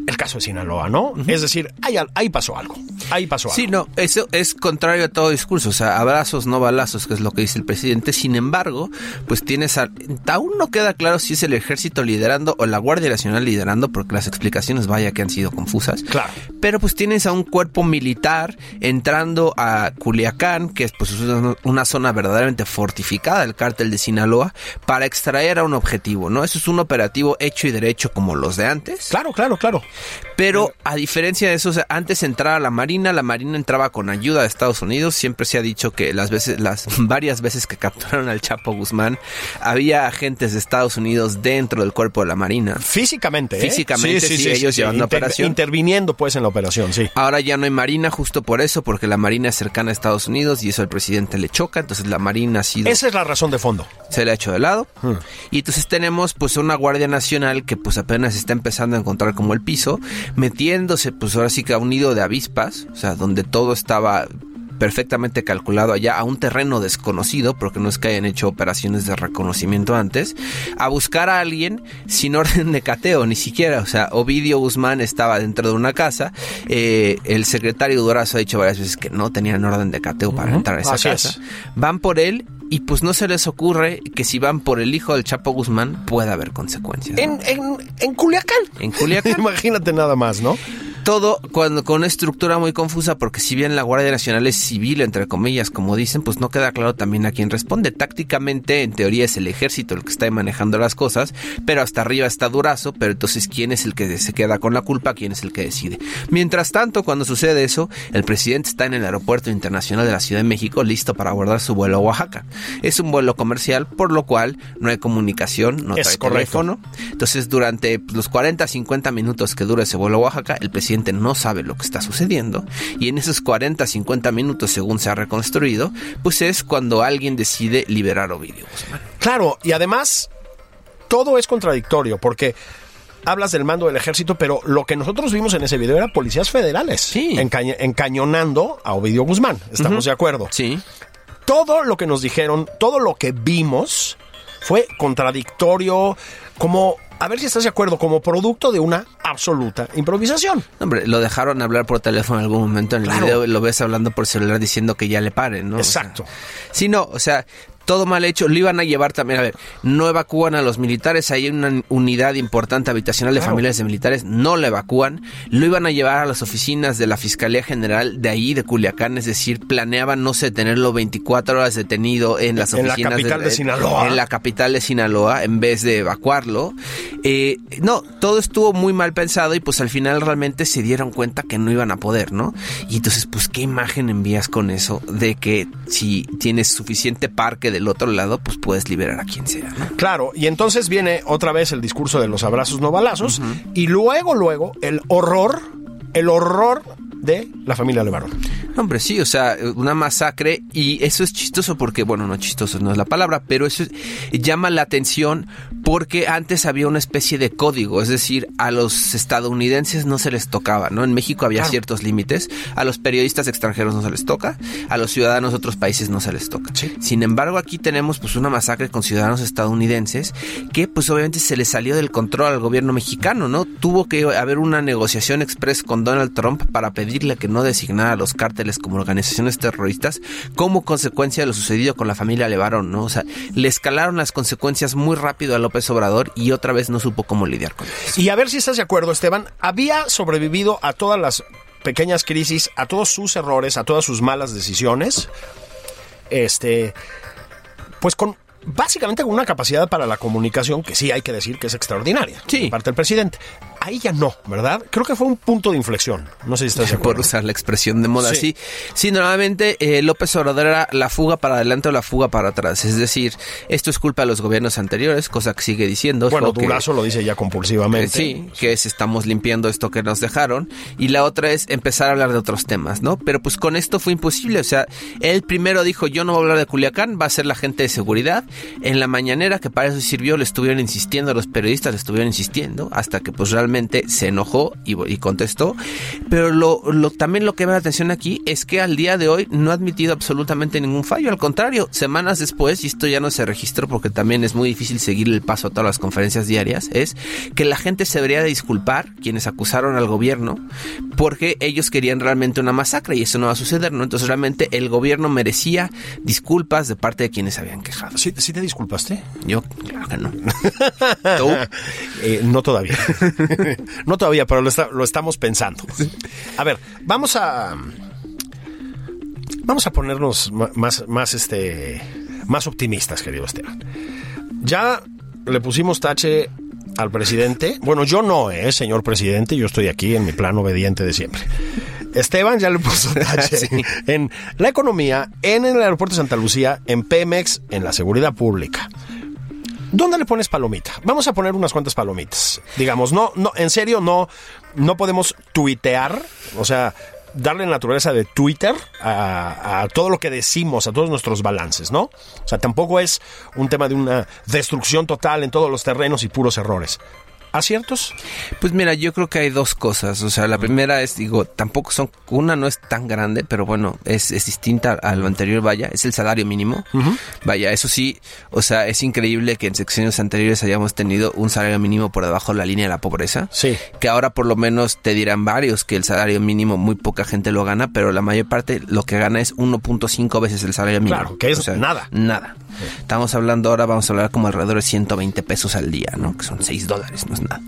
El caso de Sinaloa, ¿no? Es decir, ahí, ahí pasó algo. Ahí pasó Sí, algo. no, eso es contrario a todo discurso, o sea, abrazos, no balazos, que es lo que dice el presidente. Sin embargo, pues tienes, a- aún no queda claro si es el ejército liderando o la Guardia Nacional liderando, porque las explicaciones, vaya, que han sido confusas. Claro. Pero pues tienes a un cuerpo militar entrando a Culiacán, que es pues una, una zona verdaderamente fortificada del cártel de Sinaloa, para extraer a un objetivo, ¿no? Eso es un operativo hecho y derecho como los de antes. Claro, claro, claro. Pero a diferencia de eso, o sea, antes entraba la Marina, la Marina entraba con ayuda de Estados Unidos. Siempre se ha dicho que las veces, las [LAUGHS] varias veces que capturaron al Chapo Guzmán, había agentes de Estados Unidos dentro del cuerpo de la Marina. Físicamente, ¿eh? Físicamente, sí, ellos llevando la operación. Interviniendo, pues, en la operación, sí. Ahora ya no hay Marina justo por eso, porque la Marina es cercana a Estados Unidos y eso al presidente le choca. Entonces la Marina ha sido Esa es la razón de fondo. se le ha hecho de lado. Y entonces tenemos pues una Guardia Nacional que pues apenas está empezando a encontrar como el piso, metiéndose pues ahora sí que a un nido de avispas, o sea, donde todo estaba perfectamente calculado allá a un terreno desconocido, porque no es que hayan hecho operaciones de reconocimiento antes, a buscar a alguien sin [LAUGHS] orden de cateo, ni siquiera, o sea, Ovidio Guzmán estaba dentro de una casa, eh, el secretario Durazo ha dicho varias veces que no tenían orden de cateo para entrar a esa así casa. es. Van por él y pues no se les ocurre que si van por el hijo del Chapo Guzmán pueda haber consecuencias. ¿no? En, en, en Culiacán. En Culiacán. [LAUGHS] Imagínate nada más, ¿no? Todo cuando con una estructura muy confusa porque si bien la Guardia Nacional es civil entre comillas como dicen pues no queda claro también a quién responde. Tácticamente en teoría es el ejército el que está manejando las cosas pero hasta arriba está Durazo pero entonces quién es el que se queda con la culpa quién es el que decide mientras tanto cuando sucede eso el presidente está en el aeropuerto internacional de la Ciudad de México listo para abordar su vuelo a Oaxaca. Es un vuelo comercial por lo cual no hay comunicación no Es trae correcto. teléfono. Entonces, durante los 40, 50 minutos que dura ese vuelo a Oaxaca, el presidente no sabe lo que está sucediendo. Y en esos 40, 50 minutos, según se ha reconstruido, pues es cuando alguien decide liberar Ovidio Guzmán. Claro, y además todo es contradictorio porque hablas del mando del ejército, pero lo que nosotros vimos en ese video era policías federales Sí. encaña- encañonando a Ovidio Guzmán. Estamos de acuerdo. Sí. Todo lo que nos dijeron, todo lo que vimos fue contradictorio, como, a ver si estás de acuerdo, como producto de una absoluta improvisación. Hombre, lo dejaron hablar por teléfono en algún momento en el Claro. video, lo ves hablando por celular diciendo que ya le paren, ¿no? O sea, Exacto. sí, no, o sea, todo mal hecho, lo iban a llevar también, a ver, no evacúan a los militares, hay una unidad importante habitacional de Claro. familias de militares, no la evacúan, lo iban a llevar a las oficinas de la Fiscalía General de ahí, de Culiacán, es decir, planeaban, no sé, tenerlo 24 horas detenido en las En la oficinas capital de Sinaloa. En la capital de Sinaloa, en vez de evacuarlo. Eh, no, todo estuvo muy mal pensado y pues al final realmente se dieron cuenta que no iban a poder, ¿no? Y entonces, pues, ¿qué imagen envías con eso de que si tienes suficiente parque del otro lado, pues puedes liberar a quien sea, ¿no? Claro, y entonces viene otra vez el discurso de los abrazos no balazos y luego, luego, el horror, el horror de la familia Levarón. Hombre, sí, o sea, una masacre y eso es chistoso porque, bueno, no chistoso no es la palabra, pero eso es- llama la atención porque antes había una especie de código, es decir, a los estadounidenses no se les tocaba, ¿no? En México había Claro. ciertos límites, a los periodistas extranjeros no se les toca, a los ciudadanos de otros países no se les toca. Sí. Sin embargo, aquí tenemos pues una masacre con ciudadanos estadounidenses que pues obviamente se le salió del control al gobierno mexicano, ¿no? Tuvo que haber una negociación express con Donald Trump para pedirle que no designara a los cárteles como organizaciones terroristas como consecuencia de lo sucedido con la familia Levarón, ¿no? O sea, le escalaron las consecuencias muy rápido a López Obrador y otra vez no supo cómo lidiar con eso. Y a ver si estás de acuerdo, Esteban, había sobrevivido a todas las pequeñas crisis, a todos sus errores, a todas sus malas decisiones, este, pues con básicamente con una capacidad para la comunicación que sí hay que decir que es extraordinaria Sí. de parte del presidente. Ahí ya no, ¿verdad? Creo que fue un punto de inflexión. No sé si estás de [LAUGHS] por acuerdo. usar la expresión de moda. Sí. Sí, sí, normalmente eh, López Obrador era la fuga para adelante o la fuga para atrás. Es decir, esto es culpa de los gobiernos anteriores, cosa que sigue diciendo. Bueno, que- Durazo lo dice ya compulsivamente. Eh, Sí, que es estamos limpiando esto que nos dejaron. Y la otra es empezar a hablar de otros temas, ¿no? Pero pues con esto fue imposible. O sea, él primero dijo, yo no voy a hablar de Culiacán, va a ser la gente de seguridad. En la mañanera, que para eso sirvió, le estuvieron insistiendo, los periodistas le estuvieron insistiendo, hasta que pues realmente se enojó y, y contestó. Pero lo, lo, también lo que me da la atención aquí es que al día de hoy no ha admitido absolutamente ningún fallo. Al contrario, semanas después, y esto ya no se registró porque también es muy difícil seguir el paso a todas las conferencias diarias, es que la gente se debería de disculpar, quienes acusaron al gobierno, porque ellos querían realmente una masacre y eso no va a suceder, ¿no? Entonces realmente el gobierno merecía disculpas de parte de quienes habían quejado. ¿Sí, sí te disculpaste? Yo, claro que no. [LAUGHS] ¿Tú? Eh, no todavía. [LAUGHS] [LAUGHS] no todavía, pero lo, está- lo estamos pensando. A ver, vamos a. Vamos a ponernos más, más, este, más optimistas, querido Esteban. Ya le pusimos tache al presidente. Bueno, yo no, eh, señor presidente. Yo estoy aquí en mi plan obediente de siempre. Esteban ya le puso [LAUGHS] tache Sí. en la economía, en el aeropuerto de Santa Lucía, en Pemex, en la seguridad pública. ¿Dónde le pones palomita? Vamos a poner unas cuantas palomitas. Digamos, no, no, en serio, no, no podemos tuitear, o sea, darle naturaleza de Twitter a, a todo lo que decimos, a todos nuestros balances, ¿no? O sea, tampoco es un tema de una destrucción total en todos los terrenos y puros errores. ¿Aciertos? Pues mira, yo creo que hay dos cosas. O sea, la primera es, digo, tampoco son, una no es tan grande, pero bueno, es, es distinta a lo anterior, vaya, es el salario mínimo. Vaya, eso sí, o sea, es increíble que en secciones anteriores hayamos tenido un salario mínimo por debajo de la línea de la pobreza. Sí. Que ahora por lo menos te dirán varios que el salario mínimo muy poca gente lo gana, pero la mayor parte lo que gana es 1.5 veces el salario mínimo. Claro, que es nada. Nada. Estamos hablando ahora, vamos a hablar como alrededor de 120 pesos al día, ¿no? Que son 6 dólares, no es nada.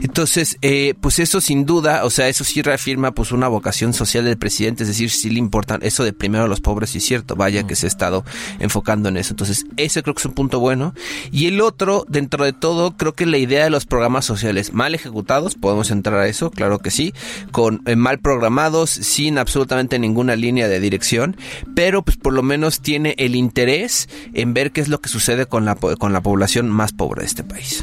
Entonces, eh, pues eso sin duda, o sea, eso sí reafirma pues una vocación social del presidente, es decir, sí le importa eso de primero a los pobres, sí es cierto, vaya que se ha estado enfocando en eso. Entonces, ese creo que es un punto bueno. Y el otro, dentro de todo, creo que la idea de los programas sociales mal ejecutados, podemos entrar a eso, claro que sí, con eh, mal programados, sin absolutamente ninguna línea de dirección, pero pues por lo menos tiene el interés en ver qué es lo que sucede con la, con la población más pobre de este país.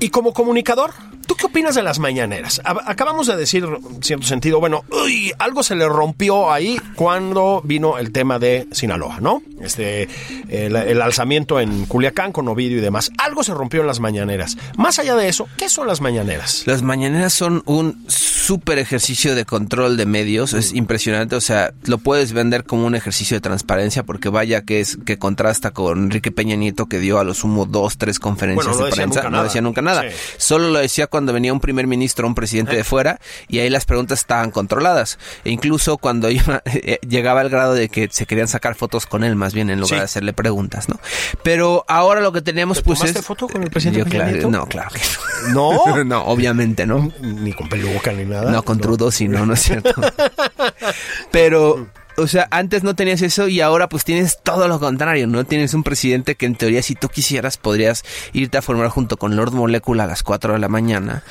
Y como comunicador, ¿tú qué opinas de las mañaneras? Acabamos de decir, en cierto sentido, bueno, uy, algo se le rompió ahí cuando vino el tema de Sinaloa, ¿no? Este, el, el alzamiento en Culiacán con Ovidio y demás. Algo se rompió en las mañaneras. Más allá de eso, ¿qué son las mañaneras? Las mañaneras son un súper ejercicio de control de medios, es impresionante, o sea, lo puedes vender como un ejercicio de transparencia porque vaya que es que contrasta con Enrique Peña Nieto que dio a lo sumo dos, tres conferencias Bueno, no de prensa, nunca no nada. decía nunca nada, Sí. solo lo decía cuando venía un primer ministro o un presidente de fuera y ahí las preguntas estaban controladas, e incluso cuando [LAUGHS] iba, eh, llegaba al grado de que se querían sacar fotos con él más bien en lugar Sí. de hacerle preguntas, ¿no? Pero ahora lo que tenemos ¿Te pues es... foto con el presidente Yo, claro? No, claro que ¿No? [LAUGHS] no. [LAUGHS] no, obviamente no. Ni con peluca ni nada. No, con trudos sí, no, no es cierto. Pero, o sea, antes no tenías eso y ahora pues tienes todo lo contrario, ¿no? Tienes un presidente que en teoría si tú quisieras podrías irte a formar junto con Lord Molecula a las 4 de la mañana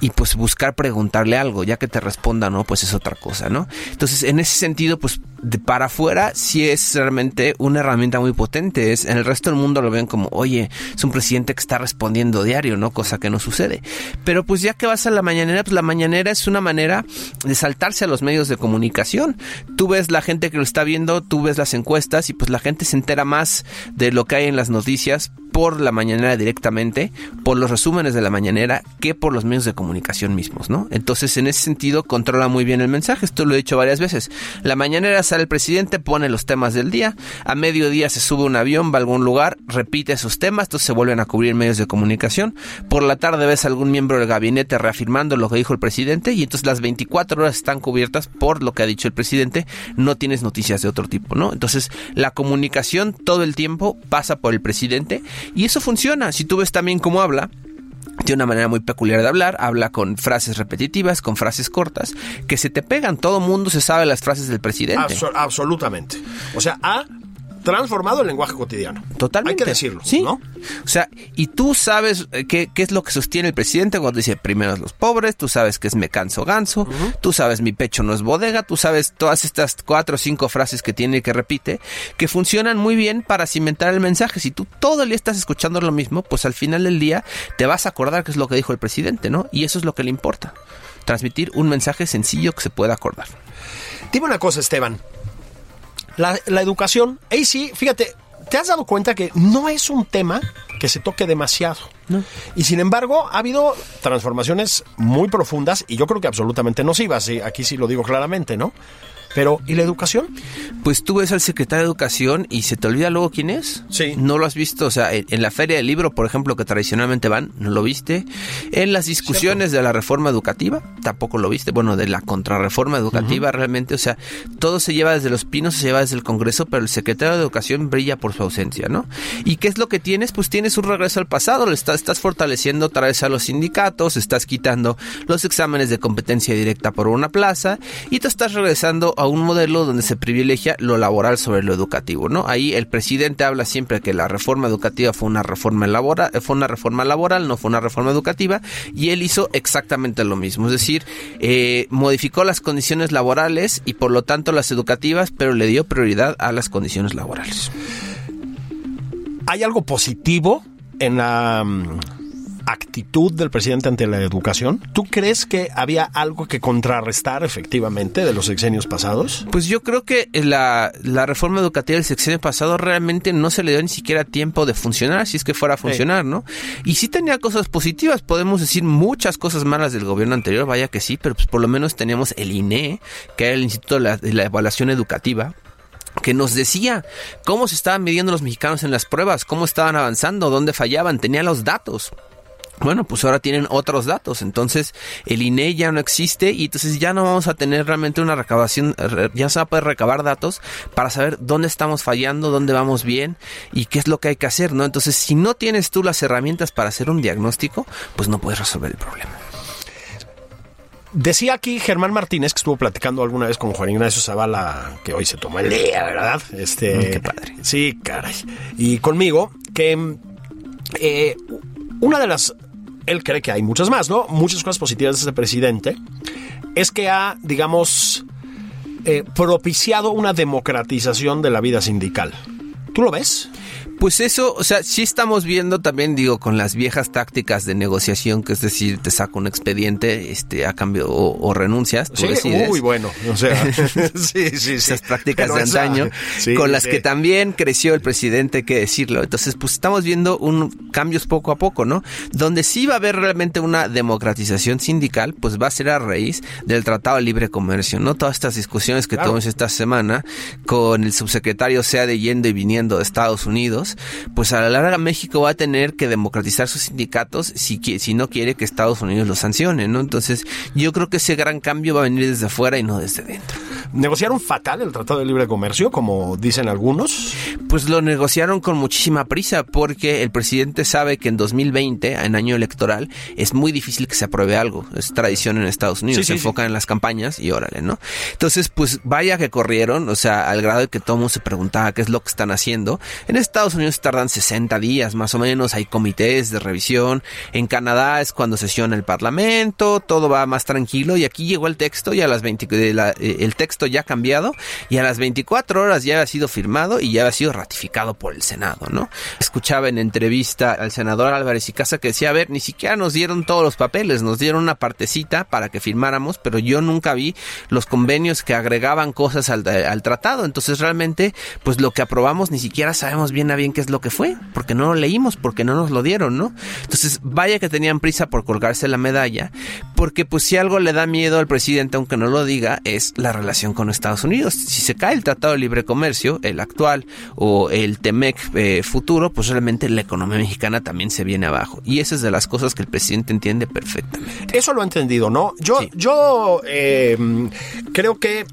y pues buscar preguntarle algo, ya que te responda, ¿no? Pues es otra cosa, ¿no? Entonces, en ese sentido, pues de para afuera sí es realmente una herramienta muy potente. Es, en el resto del mundo lo ven como, oye, es un presidente que está respondiendo diario, ¿no? Cosa que no sucede. Pero pues ya que vas a la mañanera, pues la mañanera es una manera de saltarse a los medios de comunicación. Tú ves la gente que lo está viendo, tú ves las encuestas y pues la gente se entera más de lo que hay en las noticias por la mañanera directamente, por los resúmenes de la mañanera, que por los medios de comunicación mismos, ¿no? Entonces, en ese sentido, controla muy bien el mensaje. Esto lo he dicho varias veces. La mañanera sale el presidente, pone los temas del día, a mediodía se sube un avión, va a algún lugar, repite esos temas, entonces se vuelven a cubrir medios de comunicación. Por la tarde ves a algún miembro del gabinete reafirmando lo que dijo el presidente y entonces las 24 horas están cubiertas por lo que ha dicho el presidente, no tienes noticias de otro tipo, ¿no? Entonces, la comunicación todo el tiempo pasa por el presidente y eso funciona. Si tú ves también cómo habla, tiene una manera muy peculiar de hablar, habla con frases repetitivas, con frases cortas, que se te pegan. Todo mundo se sabe las frases del presidente. Abso- absolutamente. O sea, ha transformado el lenguaje cotidiano. Totalmente. Hay que decirlo, Sí. ¿no? O sea, y tú sabes eh, qué, qué es lo que sostiene el presidente cuando dice primero los pobres, tú sabes que es me canso ganso, tú sabes mi pecho no es bodega, tú sabes todas estas cuatro o cinco frases que tiene y que repite, que funcionan muy bien para cimentar el mensaje. Si tú todo el día estás escuchando lo mismo, pues al final del día te vas a acordar qué es lo que dijo el presidente, ¿no? Y eso es lo que le importa. Transmitir un mensaje sencillo que se pueda acordar. Dime una cosa, Esteban. La, la educación, ahí sí, fíjate, ¿te has dado cuenta que no es un tema que se toque demasiado? Y sin embargo, ha habido transformaciones muy profundas y yo creo que absolutamente nocivas, y aquí sí lo digo claramente, ¿no? Pero, ¿y la educación? Pues tú ves al secretario de Educación y se te olvida luego quién es. Sí. No lo has visto. O sea, en, en la feria del libro, por ejemplo, que tradicionalmente van, no lo viste. En las discusiones de la reforma educativa, tampoco lo viste. Bueno, de la contrarreforma educativa, realmente. O sea, todo se lleva desde los pinos, se lleva desde el Congreso, pero el secretario de Educación brilla por su ausencia, ¿no? ¿Y qué es lo que tienes? Pues tienes un regreso al pasado. Le estás, estás fortaleciendo otra vez a los sindicatos, estás quitando los exámenes de competencia directa por una plaza y te estás regresando a un modelo donde se privilegia lo laboral sobre lo educativo, ¿no? Ahí el presidente habla siempre que la reforma educativa fue una reforma laboral, fue una reforma laboral, no fue una reforma educativa, y él hizo exactamente lo mismo, es decir, eh, modificó las condiciones laborales y por lo tanto las educativas, pero le dio prioridad a las condiciones laborales. ¿Hay algo positivo en la mm, actitud del presidente ante la educación? ¿Tú crees que había algo que contrarrestar efectivamente de los sexenios pasados? Pues yo creo que la, la reforma educativa del sexenio pasado realmente no se le dio ni siquiera tiempo de funcionar, si es que fuera a funcionar, ¿no? Y sí tenía cosas positivas, podemos decir muchas cosas malas del gobierno anterior, vaya que sí, pero pues por lo menos teníamos el INE, que era el Instituto de la, de la Evaluación Educativa, que nos decía cómo se estaban midiendo los mexicanos en las pruebas, cómo estaban avanzando, dónde fallaban, tenía los datos. Bueno, pues ahora tienen otros datos, entonces el INE ya no existe y entonces ya no vamos a tener realmente una recabación, re- ya se va a poder recabar datos para saber dónde estamos fallando, dónde vamos bien y qué es lo que hay que hacer, ¿no? Entonces, si no tienes tú las herramientas para hacer un diagnóstico, pues no puedes resolver el problema. Decía aquí Germán Martínez, que estuvo platicando alguna vez con Juan Ignacio Zavala, que hoy se tomó el día, ¿verdad? Este, Mm, qué padre. Sí, caray. Y conmigo, que eh, una de las, él cree que hay muchas más, ¿no? Muchas cosas positivas de ese presidente, es que ha, digamos, eh, propiciado una democratización de la vida sindical. ¿Tú lo ves? Pues eso, o sea, sí estamos viendo también, digo, con las viejas tácticas de negociación, que es decir, te saco un expediente este, a cambio o, o renuncias. Tú Sí, decides. muy bueno. O sea, [LAUGHS] sí, sí, sí. esas prácticas Pero de esa- antaño, sí, con las sí. que también creció el presidente, hay que decirlo. Entonces, pues estamos viendo un cambios poco a poco, ¿no? Donde sí va a haber realmente una democratización sindical, pues va a ser a raíz del Tratado de Libre Comercio, ¿no? Todas estas discusiones que Claro. tuvimos esta semana con el subsecretario sea de yendo y viniendo de Estados Unidos, pues a la larga México va a tener que democratizar sus sindicatos si, si no quiere que Estados Unidos los sancione, ¿no? Entonces, yo creo que ese gran cambio va a venir desde afuera y no desde dentro. ¿Negociaron fatal el Tratado de Libre Comercio, como dicen algunos? Pues lo negociaron con muchísima prisa porque el presidente sabe que en 2020, en año electoral, es muy difícil que se apruebe algo. Es tradición en Estados Unidos. Sí, se sí, sí. enfocan en las campañas y órale, ¿no? Entonces, pues vaya que corrieron, o sea, al grado de que todo mundo se preguntaba qué es lo que están haciendo. En Estados Unidos tardan 60 días más o menos, hay comités de revisión. En Canadá es cuando sesiona el parlamento, todo va más tranquilo y aquí llegó el texto y a las 20, de la- eh, el texto ya cambiado y a las 24 horas ya había sido firmado y ya había sido ratificado por el Senado, ¿no? Escuchaba en entrevista al senador Álvarez y Casa que decía, a ver, ni siquiera nos dieron todos los papeles, nos dieron una partecita para que firmáramos, pero yo nunca vi los convenios que agregaban cosas al, al tratado, entonces realmente, pues lo que aprobamos ni siquiera sabemos bien a bien qué es lo que fue, porque no lo leímos, porque no nos lo dieron, ¿no? Entonces, vaya que tenían prisa por colgarse la medalla, porque pues si algo le da miedo al presidente, aunque no lo diga, es la relación con Estados Unidos. Si se cae el Tratado de Libre Comercio, el actual, o el TEMEC eh, futuro, pues realmente la economía mexicana también se viene abajo. Y esa es de las cosas que el presidente entiende perfectamente. Eso lo he entendido, ¿no? Yo, Sí. yo eh, creo que,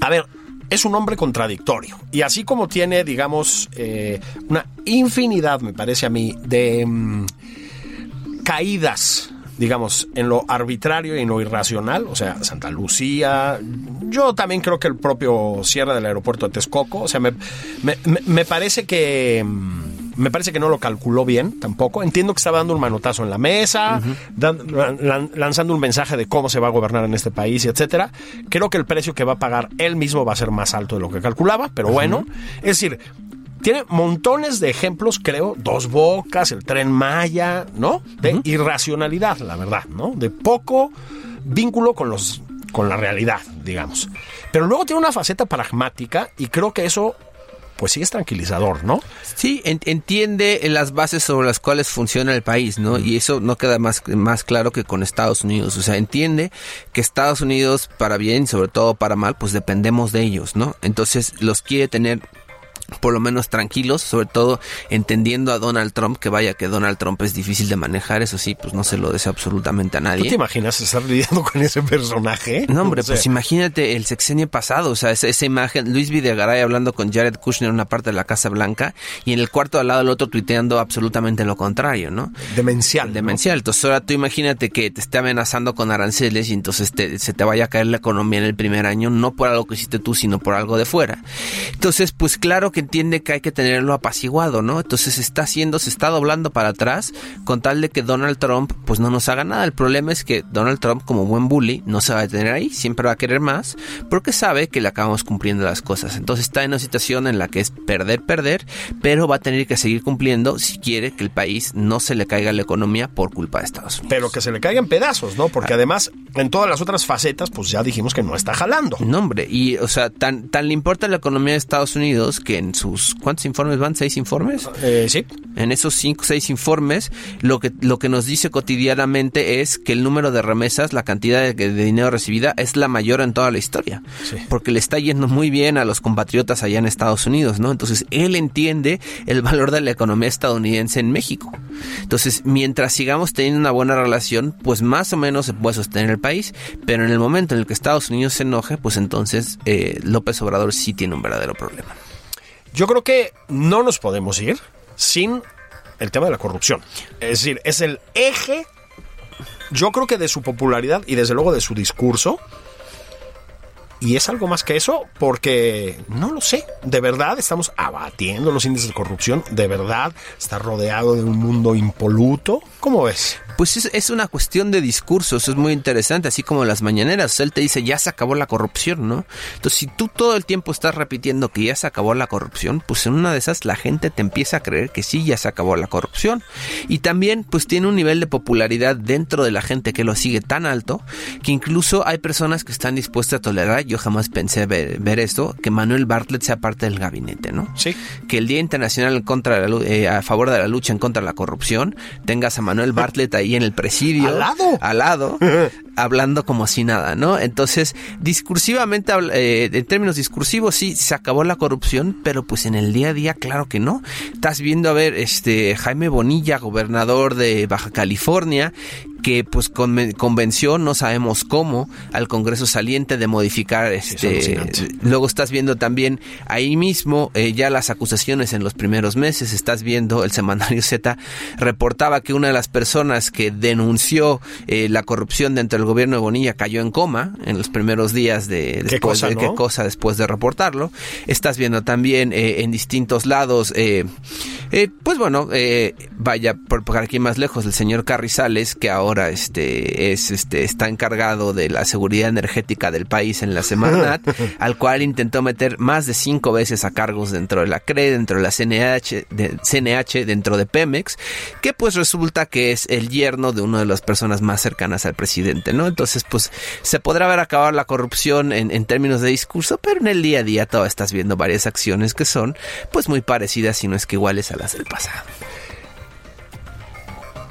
a ver, es un hombre contradictorio. Y así como tiene, digamos, eh, una infinidad, me parece a mí, de mm, caídas, digamos, en lo arbitrario y en lo irracional, o sea, Santa Lucía, yo también creo que el propio cierre del aeropuerto de Texcoco, o sea, me, me- me- parece que... mm, Me parece que no lo calculó bien tampoco. Entiendo que estaba dando un manotazo en la mesa, dan- lan- lanzando un mensaje de cómo se va a gobernar en este país, etcétera. Creo que el precio que va a pagar él mismo va a ser más alto de lo que calculaba, pero bueno. Es decir, tiene montones de ejemplos, creo, dos bocas, el tren Maya, ¿no? De irracionalidad, la verdad, ¿no? De poco vínculo con los con la realidad, digamos. Pero luego tiene una faceta pragmática y creo que eso pues sí es tranquilizador, ¿no? Sí, en- entiende las bases sobre las cuales funciona el país, ¿no? Y eso no queda más, más claro que con Estados Unidos. O sea, entiende que Estados Unidos, para bien, sobre todo para mal, pues dependemos de ellos, ¿no? Entonces los quiere tener por lo menos tranquilos, sobre todo entendiendo a Donald Trump, que vaya que Donald Trump es difícil de manejar, eso sí, pues no se lo desea absolutamente a ¿Tú nadie. te imaginas estar lidiando con ese personaje? No, hombre, [LAUGHS] O sea, pues imagínate el sexenio pasado, o sea, esa, esa imagen, Luis Videgaray hablando con Jared Kushner en una parte de la Casa Blanca y en el cuarto al lado el otro tuiteando absolutamente lo contrario, ¿no? demencial. ¿no? Demencial. Entonces ahora tú imagínate que te esté amenazando con aranceles y entonces te- se te vaya a caer la economía en el primer año, no por algo que hiciste tú, sino por algo de fuera. Entonces, pues claro que entiende que hay que tenerlo apaciguado, ¿no? Entonces se está haciendo, se está doblando para atrás con tal de que Donald Trump pues no nos haga nada. El problema es que Donald Trump como buen bully no se va a detener ahí, siempre va a querer más porque sabe que le acabamos cumpliendo las cosas. Entonces está en una situación en la que es perder, perder, pero va a tener que seguir cumpliendo si quiere que el país no se le caiga la economía por culpa de Estados Unidos. Pero que se le caigan pedazos, ¿no? Porque además, en todas las otras facetas, pues ya dijimos que no está jalando. No, hombre, y o sea, tan, tan le importa la economía de Estados Unidos que en sus ¿cuántos informes van? ¿Seis informes? Eh, sí. En esos cinco, seis informes, lo que, lo que nos dice cotidianamente es que el número de remesas, la cantidad de, de dinero recibida, es la mayor en toda la historia. Sí. Porque le está yendo muy bien a los compatriotas allá en Estados Unidos, ¿no? Entonces, él entiende el valor de la economía estadounidense en México. Entonces, mientras sigamos teniendo una buena relación, pues más o menos se puede sostener el país. Pero en el momento en el que Estados Unidos se enoje, pues entonces eh, López Obrador sí tiene un verdadero problema. Yo creo que no nos podemos ir sin el tema de la corrupción. Es decir, es el eje, yo creo que de su popularidad y desde luego de su discurso. Y es algo más que eso, porque no lo sé. De verdad estamos abatiendo los índices de corrupción. De verdad está rodeado de un mundo impoluto. ¿Cómo ves? Pues es, es una cuestión de discurso, eso es muy interesante, así como las mañaneras, él te dice ya se acabó la corrupción, ¿no? Entonces si tú todo el tiempo estás repitiendo que ya se acabó la corrupción, pues en una de esas la gente te empieza a creer que sí ya se acabó la corrupción. Y también pues tiene un nivel de popularidad dentro de la gente que lo sigue tan alto que incluso hay personas que están dispuestas a tolerar, yo jamás pensé ver, ver esto, que Manuel Bartlett sea parte del gabinete, ¿no? Sí. Que el Día Internacional en contra de la, eh, a favor de la lucha en contra de la corrupción, tengas a Manuel Bartlett ahí en el presidio. ¿Al lado? Al lado, [LAUGHS] hablando como si nada, ¿no? Entonces, discursivamente, eh, en términos discursivos, sí, se acabó la corrupción, pero pues en el día a día, claro que no. Estás viendo, a ver, este, Jaime Bonilla, gobernador de Baja California, que pues conven- convenció, no sabemos cómo, al Congreso saliente de modificar este alucinante. luego estás viendo también ahí mismo eh, ya las acusaciones en los primeros meses, estás viendo el semanario Z reportaba que una de las personas que denunció eh, la corrupción dentro del gobierno de Bonilla cayó en coma en los primeros días de después cosa, de no? qué cosa después de reportarlo. Estás viendo también eh, en distintos lados pues bueno, eh, vaya por, por aquí más lejos el señor Carrizales que ahora este es este está encargado de la seguridad energética del país en la Semarnat, [LAUGHS] al cual intentó meter más de cinco veces a cargos dentro de la CRE, dentro de la CNH, de, CNH, dentro de Pemex, que pues resulta que es el yerno de una de las personas más cercanas al presidente, ¿no? Entonces, pues se podrá ver acabar la corrupción en, en términos de discurso, pero en el día a día todavía estás viendo varias acciones que son pues muy parecidas, si no es que iguales a las del pasado.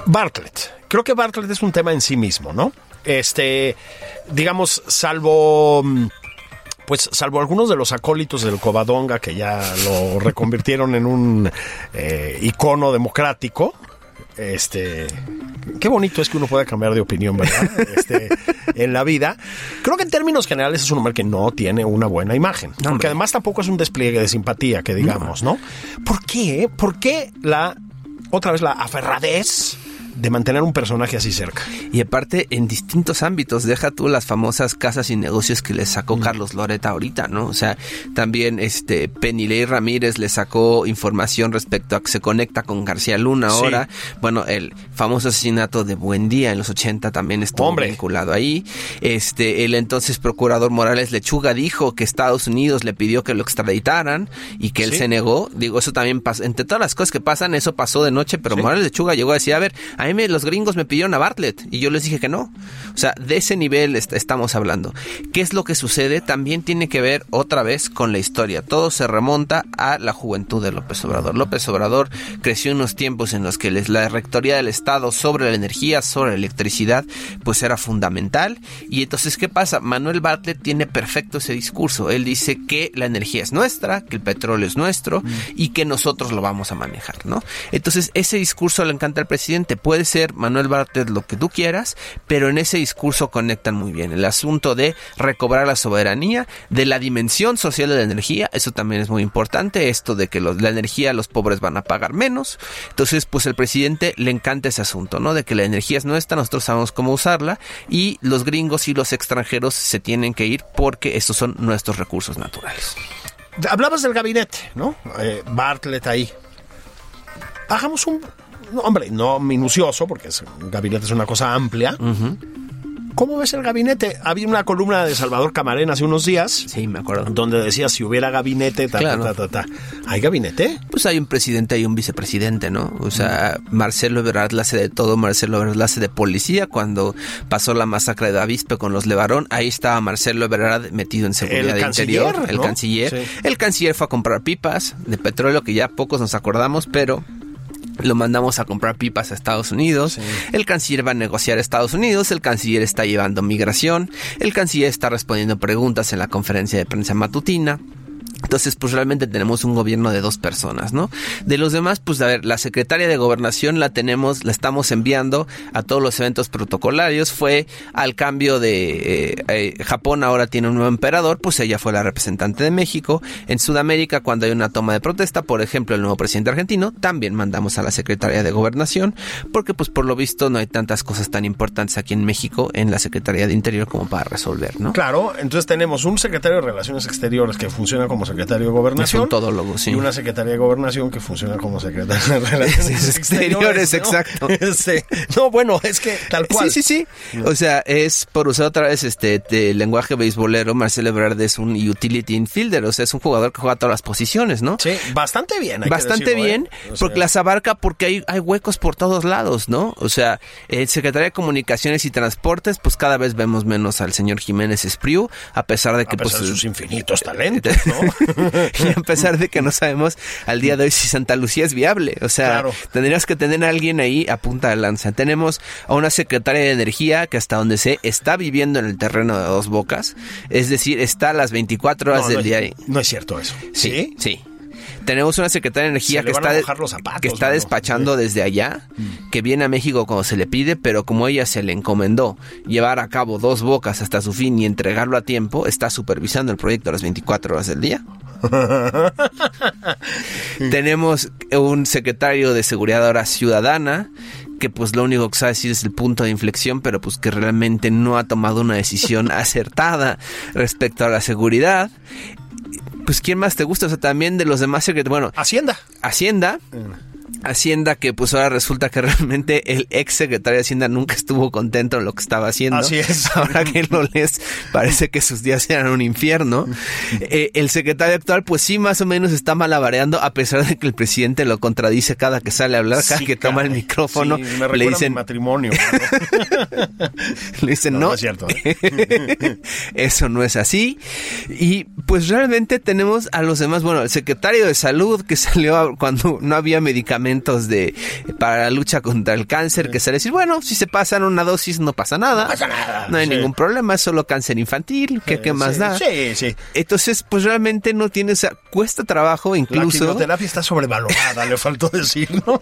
Bartlett. Creo que Bartlett es un tema en sí mismo, ¿no? Este, digamos, salvo, mm, pues, salvo algunos de los acólitos del Covadonga que ya lo reconvirtieron en un eh, icono democrático. Este, qué bonito es que uno pueda cambiar de opinión, ¿verdad? Este, en la vida. Creo que en términos generales es un hombre que no tiene una buena imagen. porque hombre. además tampoco es un despliegue de simpatía, que digamos, ¿no? ¿Por qué? ¿Por qué la, otra vez la aferradez de mantener un personaje así cerca? Y aparte, en distintos ámbitos, deja tú las famosas casas y negocios que le sacó Carlos Loreta ahorita, ¿no? O sea, también este Penilei Ramírez le sacó información respecto a que se conecta con García Luna Sí. ahora. Bueno, el famoso asesinato de Buendía en los 80 también estuvo Hombre. vinculado ahí. Este, el entonces procurador Morales Lechuga dijo que Estados Unidos le pidió que lo extraditaran y que él Sí. se negó. Digo, eso también pasa. Entre todas las cosas que pasan, eso pasó de noche, pero Sí. Morales Lechuga llegó a decir, a ver, a mí me- los gringos me pidieron a Bartlett y yo les dije que no. O sea, de ese nivel est- estamos hablando. ¿Qué es lo que sucede? También tiene que ver otra vez con la historia. Todo se remonta a la juventud de López Obrador. López Obrador creció en unos tiempos en los que les- la rectoría del Estado sobre la energía, sobre la electricidad, pues era fundamental. Y entonces, ¿qué pasa? Manuel Bartlett tiene perfecto ese discurso. Él dice que la energía es nuestra, que el petróleo es nuestro y que nosotros lo vamos a manejar, ¿no? Entonces, ese discurso le encanta al presidente. Puede ser Manuel Bartlett lo que tú quieras, pero en ese discurso conectan muy bien. El asunto de recobrar la soberanía, de la dimensión social de la energía, eso también es muy importante. Esto de que la energía los pobres van a pagar menos. Entonces, pues el presidente le encanta ese asunto, ¿no? De que la energía es nuestra, nosotros sabemos cómo usarla y los gringos y los extranjeros se tienen que ir porque estos son nuestros recursos naturales. Hablabas del gabinete, ¿no? Eh, Bartlett ahí. Hagamos un. No, hombre, no minucioso, porque es- un gabinete es una cosa amplia. ¿Cómo ves el gabinete? Había una columna de Salvador Camarena hace unos días. Sí, me acuerdo. Donde decía si hubiera gabinete, ta, Claro. ta, ta, ta, ta. ¿Hay gabinete? Pues hay un presidente y un vicepresidente, ¿no? O sea, Marcelo Ebrard la hace de todo, Marcelo Ebrard la hace de policía. Cuando pasó la masacre de Avispe con los Levarón, ahí estaba Marcelo Ebrard metido en seguridad El interior, canciller, el ¿no? canciller. Sí. El canciller fue a comprar pipas de petróleo que ya pocos nos acordamos, pero lo mandamos a comprar pipas a Estados Unidos. El canciller va a negociar a Estados Unidos. El canciller está llevando migración. El canciller está respondiendo preguntas en la conferencia de prensa matutina. Entonces, pues realmente tenemos un gobierno de dos personas, ¿no? De los demás, pues a ver, la secretaria de gobernación la tenemos, la estamos enviando a todos los eventos protocolarios. Fue al cambio de eh, eh, Japón, ahora tiene un nuevo emperador, pues ella fue la representante de México. En Sudamérica, cuando hay una toma de protesta, por ejemplo, el nuevo presidente argentino, también mandamos a la secretaria de gobernación, porque pues por lo visto no hay tantas cosas tan importantes aquí en México en la secretaría de Interior como para resolver, ¿no? Claro, entonces tenemos un secretario de Relaciones Exteriores que funciona como secretario de Gobernación. Es un sí. Y una Secretaría de Gobernación que funciona como secretaria [LAUGHS] de [LAUGHS] Relaciones Exteriores, ¿no? exacto. [LAUGHS] Este, no, bueno, es que tal cual. Sí, sí, sí. O sea, es por usar otra vez este lenguaje beisbolero, Marcelo Ebrard es un utility infielder, o sea, es un jugador que juega todas las posiciones, ¿no? Sí, bastante bien. hay que Bastante ¿eh? bien, O sea, porque las abarca porque hay, hay huecos por todos lados, ¿no? O sea, el secretario de Comunicaciones y Transportes, pues cada vez vemos menos al señor Jiménez Espriu, a pesar de a que pesar pues de sus infinitos talentos, ¿no? [LAUGHS] y a pesar de que no sabemos al día de hoy si Santa Lucía es viable. O sea, Claro. tendrías que tener a alguien ahí a punta de lanza. Tenemos a una secretaria de Energía que hasta donde sé está viviendo en el terreno de dos bocas. Es decir, está a las 24 horas No, del no, día ahí. no es cierto eso. Sí, sí. Tenemos una secretaria de energía que está, zapatos, que está mano. despachando desde allá, que viene a México cuando se le pide, pero como ella se le encomendó llevar a cabo dos bocas hasta su fin y entregarlo a tiempo, está supervisando el proyecto a las 24 horas del día. [LAUGHS] Tenemos un secretario de Seguridad ahora ciudadana que pues lo único que sabe decir es el punto de inflexión, pero pues que realmente no ha tomado una decisión [LAUGHS] acertada respecto a la seguridad. Pues ¿quién más te gusta? O sea, también de los demás secretarios, bueno, Hacienda. Hacienda. Hacienda que pues ahora resulta que realmente el ex secretario de Hacienda nunca estuvo contento en lo que estaba haciendo. Así es. [LAUGHS] Ahora que lo lees parece que sus días eran un infierno. [LAUGHS] Eh, el secretario actual pues sí más o menos está malabareando a pesar de que el presidente lo contradice cada que sale a hablar, cada Sí, que toma el micrófono. Sí, me le recuerda a mi dicen, matrimonio. ¿no? [LAUGHS] le dicen No, no, no es cierto, ¿eh? eso no es así. Y pues realmente tenemos a los demás, bueno, el secretario de salud que salió cuando no había medicamentos de para la lucha contra el cáncer, que a decir, bueno, si se pasan una dosis no pasa nada. No pasa nada, No hay sí. ningún problema, es solo cáncer infantil, ¿qué, qué más sí, da? Sí, sí. Entonces, pues realmente no tiene, o sea, cuesta trabajo La incluso. quimioterapia está sobrevalorada, le faltó decir, ¿no?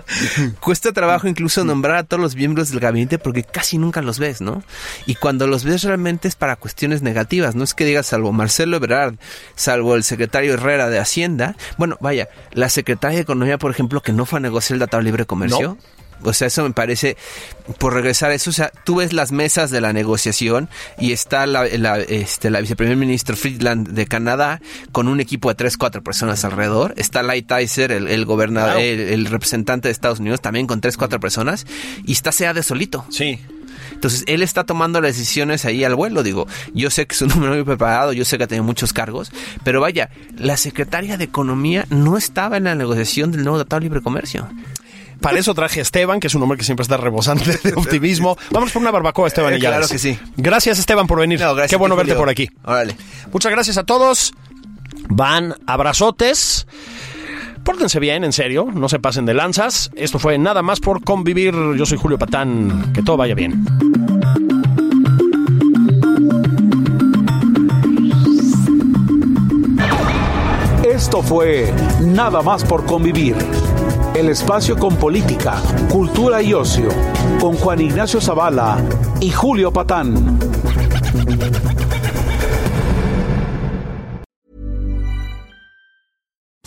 [LAUGHS] Cuesta trabajo incluso nombrar a todos los miembros del gabinete porque casi nunca los ves, ¿no? Y cuando los ves realmente es para cuestiones negativas, no es que digas salvo Marcelo Ebrard, salvo el secretario Herrera de Hacienda, bueno, vaya, la secretaria de Economía, por ejemplo, que no fue a negociar el Tratado de Libre Comercio. O sea, eso me parece, por regresar a eso, o sea, tú ves las mesas de la negociación y está la, la, este, la viceprimer ministro Friedland de Canadá con un equipo de tres, cuatro personas alrededor. Está Light Tyser, el, el gobernador, el, el representante de Estados Unidos, también con tres, cuatro personas. Y está sea de solito. Sí. Entonces, él está tomando las decisiones ahí al vuelo. Digo, yo sé que es un [LAUGHS] hombre muy preparado, yo sé que ha tenido muchos cargos, pero vaya, la secretaria de Economía no estaba en la negociación del nuevo Tratado de Libre Comercio. Para eso traje a Esteban, que es un hombre que siempre está rebosante de optimismo. Vamos por una barbacoa, Esteban. Eh, y ya claro que sí. Gracias, Esteban, por venir. No, Qué bueno verte por aquí. Órale. Muchas gracias a todos. Van abrazotes. Pórtense bien, en serio, no se pasen de lanzas. Esto fue nada más por convivir. Yo soy Julio Patán. Que todo vaya bien. Esto fue Nada más por convivir. El espacio con política, cultura y ocio, con Juan Ignacio Zavala y Julio Patán.